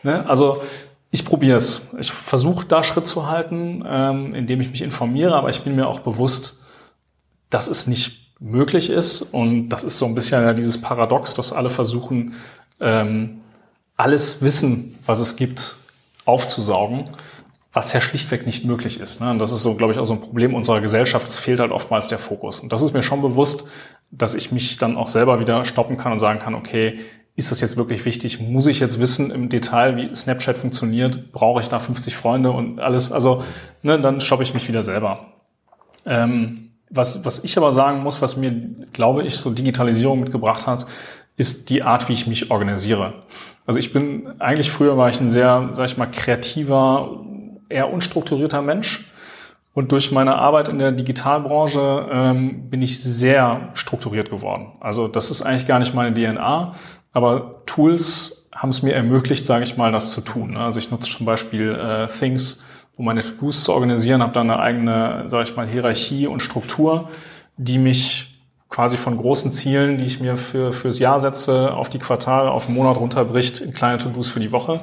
Ne? Also ich probiere es. Ich versuche da Schritt zu halten, ähm, indem ich mich informiere, aber ich bin mir auch bewusst, dass es nicht möglich ist. Und das ist so ein bisschen ja dieses Paradox, dass alle versuchen, ähm, alles Wissen, was es gibt, aufzusaugen was ja schlichtweg nicht möglich ist. Ne? Und das ist so, glaube ich, auch so ein Problem unserer Gesellschaft. Es fehlt halt oftmals der Fokus. Und das ist mir schon bewusst, dass ich mich dann auch selber wieder stoppen kann und sagen kann, okay, ist das jetzt wirklich wichtig? Muss ich jetzt wissen im Detail, wie Snapchat funktioniert? Brauche ich da 50 Freunde und alles? Also, ne, dann stoppe ich mich wieder selber. Ähm, was, was ich aber sagen muss, was mir, glaube ich, so Digitalisierung mitgebracht hat, ist die Art, wie ich mich organisiere. Also ich bin, eigentlich früher war ich ein sehr, sag ich mal, kreativer, eher unstrukturierter Mensch. Und durch meine Arbeit in der Digitalbranche ähm, bin ich sehr strukturiert geworden. Also das ist eigentlich gar nicht meine DNA, aber Tools haben es mir ermöglicht, sage ich mal, das zu tun. Also ich nutze zum Beispiel äh, Things, um meine To-Dos zu organisieren, habe da eine eigene, sage ich mal, Hierarchie und Struktur, die mich quasi von großen Zielen, die ich mir für fürs Jahr setze, auf die Quartale, auf den Monat runterbricht in kleine To-Dos für die Woche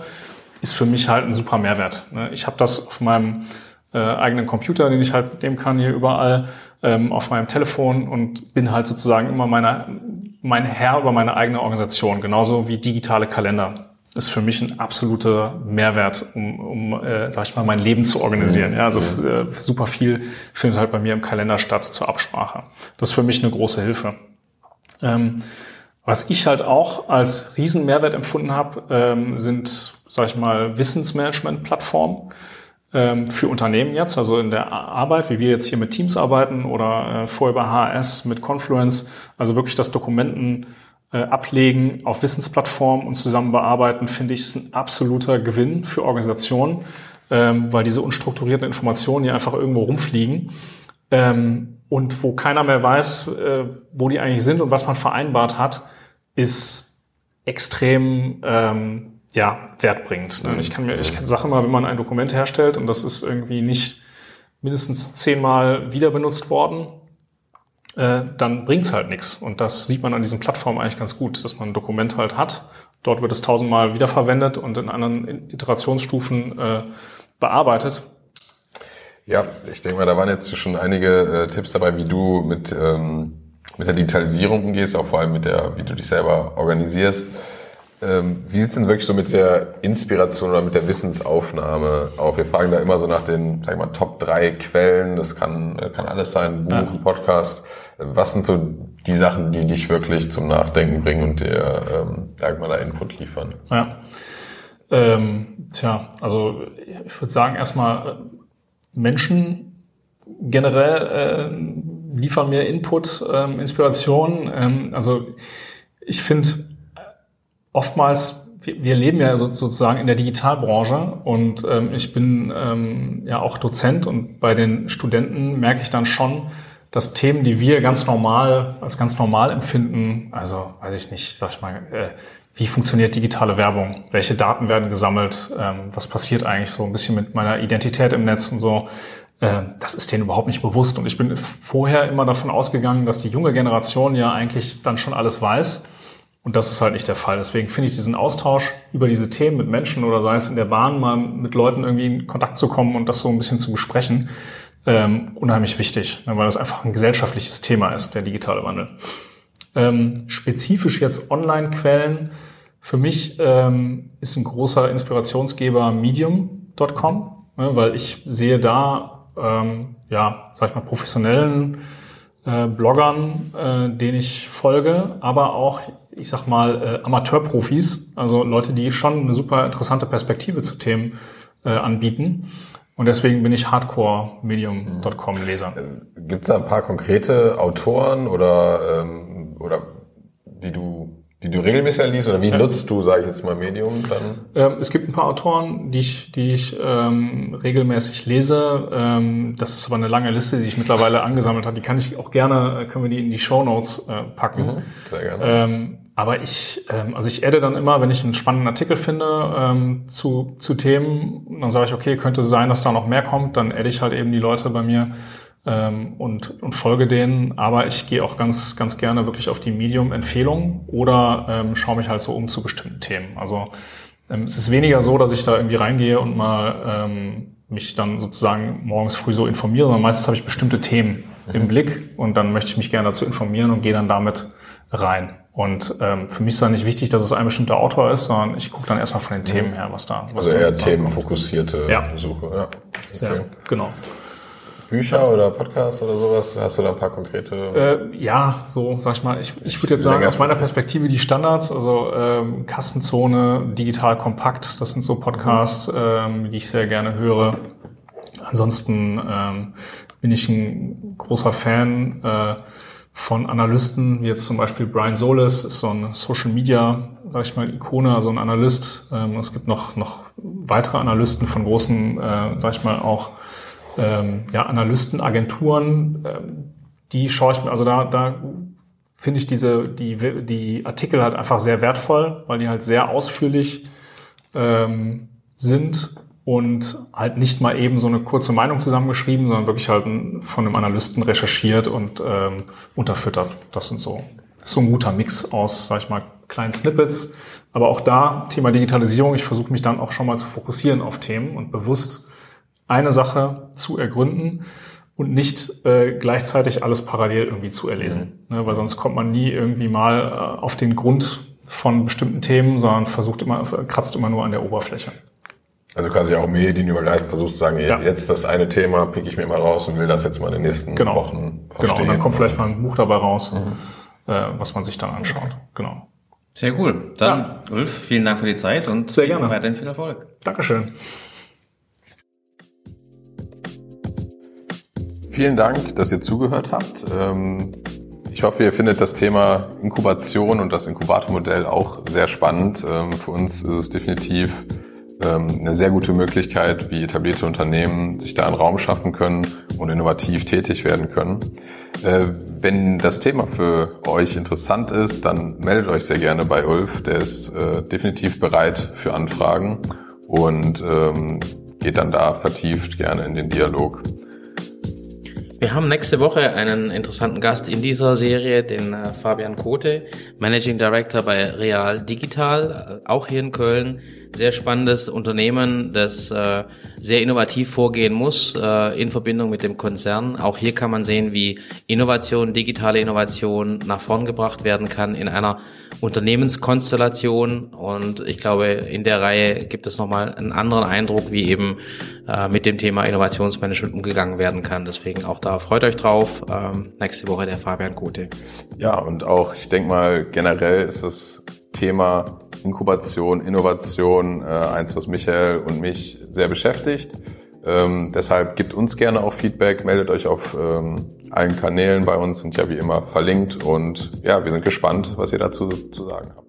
ist für mich halt ein super Mehrwert. Ne? Ich habe das auf meinem äh, eigenen Computer, den ich halt nehmen kann hier überall, ähm, auf meinem Telefon und bin halt sozusagen immer meine, mein Herr über meine eigene Organisation, genauso wie digitale Kalender. Ist für mich ein absoluter Mehrwert, um, um äh, sag ich mal, mein Leben zu organisieren. Ja, also äh, super viel findet halt bei mir im Kalender statt zur Absprache. Das ist für mich eine große Hilfe. Ähm, was ich halt auch als Riesenmehrwert empfunden habe, ähm, sind sag ich mal, Wissensmanagement-Plattform ähm, für Unternehmen jetzt, also in der Arbeit, wie wir jetzt hier mit Teams arbeiten oder äh, vorher bei HS mit Confluence, also wirklich das Dokumenten äh, ablegen auf Wissensplattformen und zusammen bearbeiten, finde ich, ist ein absoluter Gewinn für Organisationen, ähm, weil diese unstrukturierten Informationen hier einfach irgendwo rumfliegen ähm, und wo keiner mehr weiß, äh, wo die eigentlich sind und was man vereinbart hat, ist extrem ähm, ja, Wert bringt. Ne? Ich kann mir, ich sage immer, wenn man ein Dokument herstellt und das ist irgendwie nicht mindestens zehnmal wieder benutzt worden, äh, dann bringt's halt nichts. Und das sieht man an diesen Plattformen eigentlich ganz gut, dass man ein Dokument halt hat. Dort wird es tausendmal wiederverwendet und in anderen Iterationsstufen äh, bearbeitet. Ja, ich denke mal, da waren jetzt schon einige äh, Tipps dabei, wie du mit, ähm, mit der Digitalisierung umgehst, auch vor allem mit der, wie du dich selber organisierst. Ähm, wie sieht's denn wirklich so mit der Inspiration oder mit der Wissensaufnahme auf? Wir fragen da immer so nach den, sag ich mal, Top drei Quellen. Das kann, kann alles sein, Buch, ja. Podcast. Was sind so die Sachen, die dich wirklich zum Nachdenken bringen und dir, ähm, da Input liefern? Ja. Ähm, tja, also ich würde sagen, erstmal äh, Menschen generell äh, liefern mir Input, ähm, Inspiration. Ähm, also ich finde, oftmals, wir, wir leben ja sozusagen in der Digitalbranche und ähm, ich bin ähm, ja auch Dozent und bei den Studenten merke ich dann schon, dass Themen, die wir ganz normal, als ganz normal empfinden, also weiß ich nicht, sag ich mal, äh, wie funktioniert digitale Werbung? Welche Daten werden gesammelt? Ähm, was passiert eigentlich so ein bisschen mit meiner Identität im Netz und so? Äh, das ist denen überhaupt nicht bewusst. Und ich bin vorher immer davon ausgegangen, dass die junge Generation ja eigentlich dann schon alles weiß. Und das ist halt nicht der Fall. Deswegen finde ich diesen Austausch über diese Themen mit Menschen oder sei es in der Bahn mal mit Leuten irgendwie in Kontakt zu kommen und das so ein bisschen zu besprechen, ähm, unheimlich wichtig, ne, weil das einfach ein gesellschaftliches Thema ist, der digitale Wandel. Ähm, spezifisch jetzt Online-Quellen. Für mich ähm, ist ein großer Inspirationsgeber medium.com, ne, weil ich sehe da, ähm, ja, sag ich mal, professionellen äh, Bloggern, äh, denen ich folge, aber auch ich sag mal, äh, Amateurprofis, also Leute, die schon eine super interessante Perspektive zu Themen äh, anbieten. Und deswegen bin ich Hardcore-Medium.com-Leser. Gibt es da ein paar konkrete Autoren oder, ähm, oder die du die du regelmäßig liest oder wie ja. nutzt du, sage ich jetzt mal, Medium dann? Ähm, es gibt ein paar Autoren, die ich, die ich ähm, regelmäßig lese. Ähm, das ist aber eine lange Liste, die sich mittlerweile angesammelt hat. Die kann ich auch gerne, äh, können wir die in die Show Notes äh, packen. Mhm, sehr gerne. Aber ich, ähm, also ich adde dann immer, wenn ich einen spannenden Artikel finde ähm, zu, zu Themen, dann sage ich, okay, könnte sein, dass da noch mehr kommt, dann adde ich halt eben die Leute bei mir ähm, und, und folge denen. Aber ich gehe auch ganz, ganz gerne wirklich auf die Medium-Empfehlungen oder ähm, schaue mich halt so um zu bestimmten Themen. Also ähm, es ist weniger so, dass ich da irgendwie reingehe und mal ähm, mich dann sozusagen morgens früh so informiere, sondern meistens habe ich bestimmte Themen mhm. im Blick und dann möchte ich mich gerne dazu informieren und gehe dann damit rein. Und ähm, für mich ist da nicht wichtig, dass es ein bestimmter Autor ist, sondern ich gucke dann erstmal von den Themen her, was da was Also eher themenfokussierte ja. Suche. Ja. Okay. Sehr, genau. Bücher oder Podcasts oder sowas? Hast du da ein paar konkrete? Äh, ja, so sag ich mal. Ich, ich würde jetzt sagen, aus meiner Perspektive die Standards, also ähm, Kassenzone, digital kompakt, das sind so Podcasts, mhm. ähm, die ich sehr gerne höre. Ansonsten ähm, bin ich ein großer Fan äh, von Analysten, wie jetzt zum Beispiel Brian Solis, ist so ein Social Media, sag ich mal, Ikone, also ein Analyst. Ähm, es gibt noch, noch weitere Analysten von großen, äh, sag ich mal, auch ähm, ja, Analystenagenturen, ähm, die schaue ich mir, also da, da finde ich diese, die, die Artikel halt einfach sehr wertvoll, weil die halt sehr ausführlich ähm, sind und halt nicht mal eben so eine kurze Meinung zusammengeschrieben, sondern wirklich halt von einem Analysten recherchiert und ähm, unterfüttert. Das sind so, das ist so ein guter Mix aus, sag ich mal, kleinen Snippets. Aber auch da, Thema Digitalisierung, ich versuche mich dann auch schon mal zu fokussieren auf Themen und bewusst eine Sache zu ergründen und nicht äh, gleichzeitig alles parallel irgendwie zu erlesen. Mhm. Ne, weil sonst kommt man nie irgendwie mal äh, auf den Grund von bestimmten Themen, sondern versucht immer, kratzt immer nur an der Oberfläche. Also quasi auch medienübergreifend versuchst zu sagen, ja. jetzt das eine Thema pick ich mir mal raus und will das jetzt mal in den nächsten genau. Wochen verstehen. Genau, und dann kommt vielleicht mal ein Buch dabei raus, mhm. äh, was man sich dann anschaut. Okay. Genau. Sehr cool. Dann, ja. Ulf, vielen Dank für die Zeit und Sehr gerne. weiterhin viel Erfolg. Dankeschön. Vielen Dank, dass ihr zugehört habt. Ähm, ich hoffe, ihr findet das Thema Inkubation und das Inkubatormodell auch sehr spannend. Ähm, für uns ist es definitiv eine sehr gute Möglichkeit, wie etablierte Unternehmen sich da einen Raum schaffen können und innovativ tätig werden können. Äh, wenn das Thema für euch interessant ist, dann meldet euch sehr gerne bei Ulf. Der ist äh, definitiv bereit für Anfragen und geht dann da vertieft gerne in den Dialog. Wir haben nächste Woche einen interessanten Gast in dieser Serie, den äh, Fabian Kote, Managing Director bei Real Digital, äh, auch hier in Köln. Sehr spannendes Unternehmen, das äh, sehr innovativ vorgehen muss in Verbindung mit dem Konzern. Auch hier kann man sehen, wie Innovation, digitale Innovation nach vorn gebracht werden kann in einer Unternehmenskonstellation. Und ich glaube, in der Reihe gibt es nochmal einen anderen Eindruck, wie eben äh, mit dem Thema Innovationsmanagement umgegangen werden kann. Deswegen auch da freut euch drauf. Ähm, nächste Woche der Fabian Gute. Ja, und auch, ich denke mal, generell ist das Thema Inkubation, Innovation äh, eins, was Michael und mich sehr beschäftigt. Ähm, deshalb gibt uns gerne auch Feedback, meldet euch auf ähm, allen Kanälen bei uns, sind ja wie immer verlinkt und ja, wir sind gespannt, was ihr dazu zu sagen habt.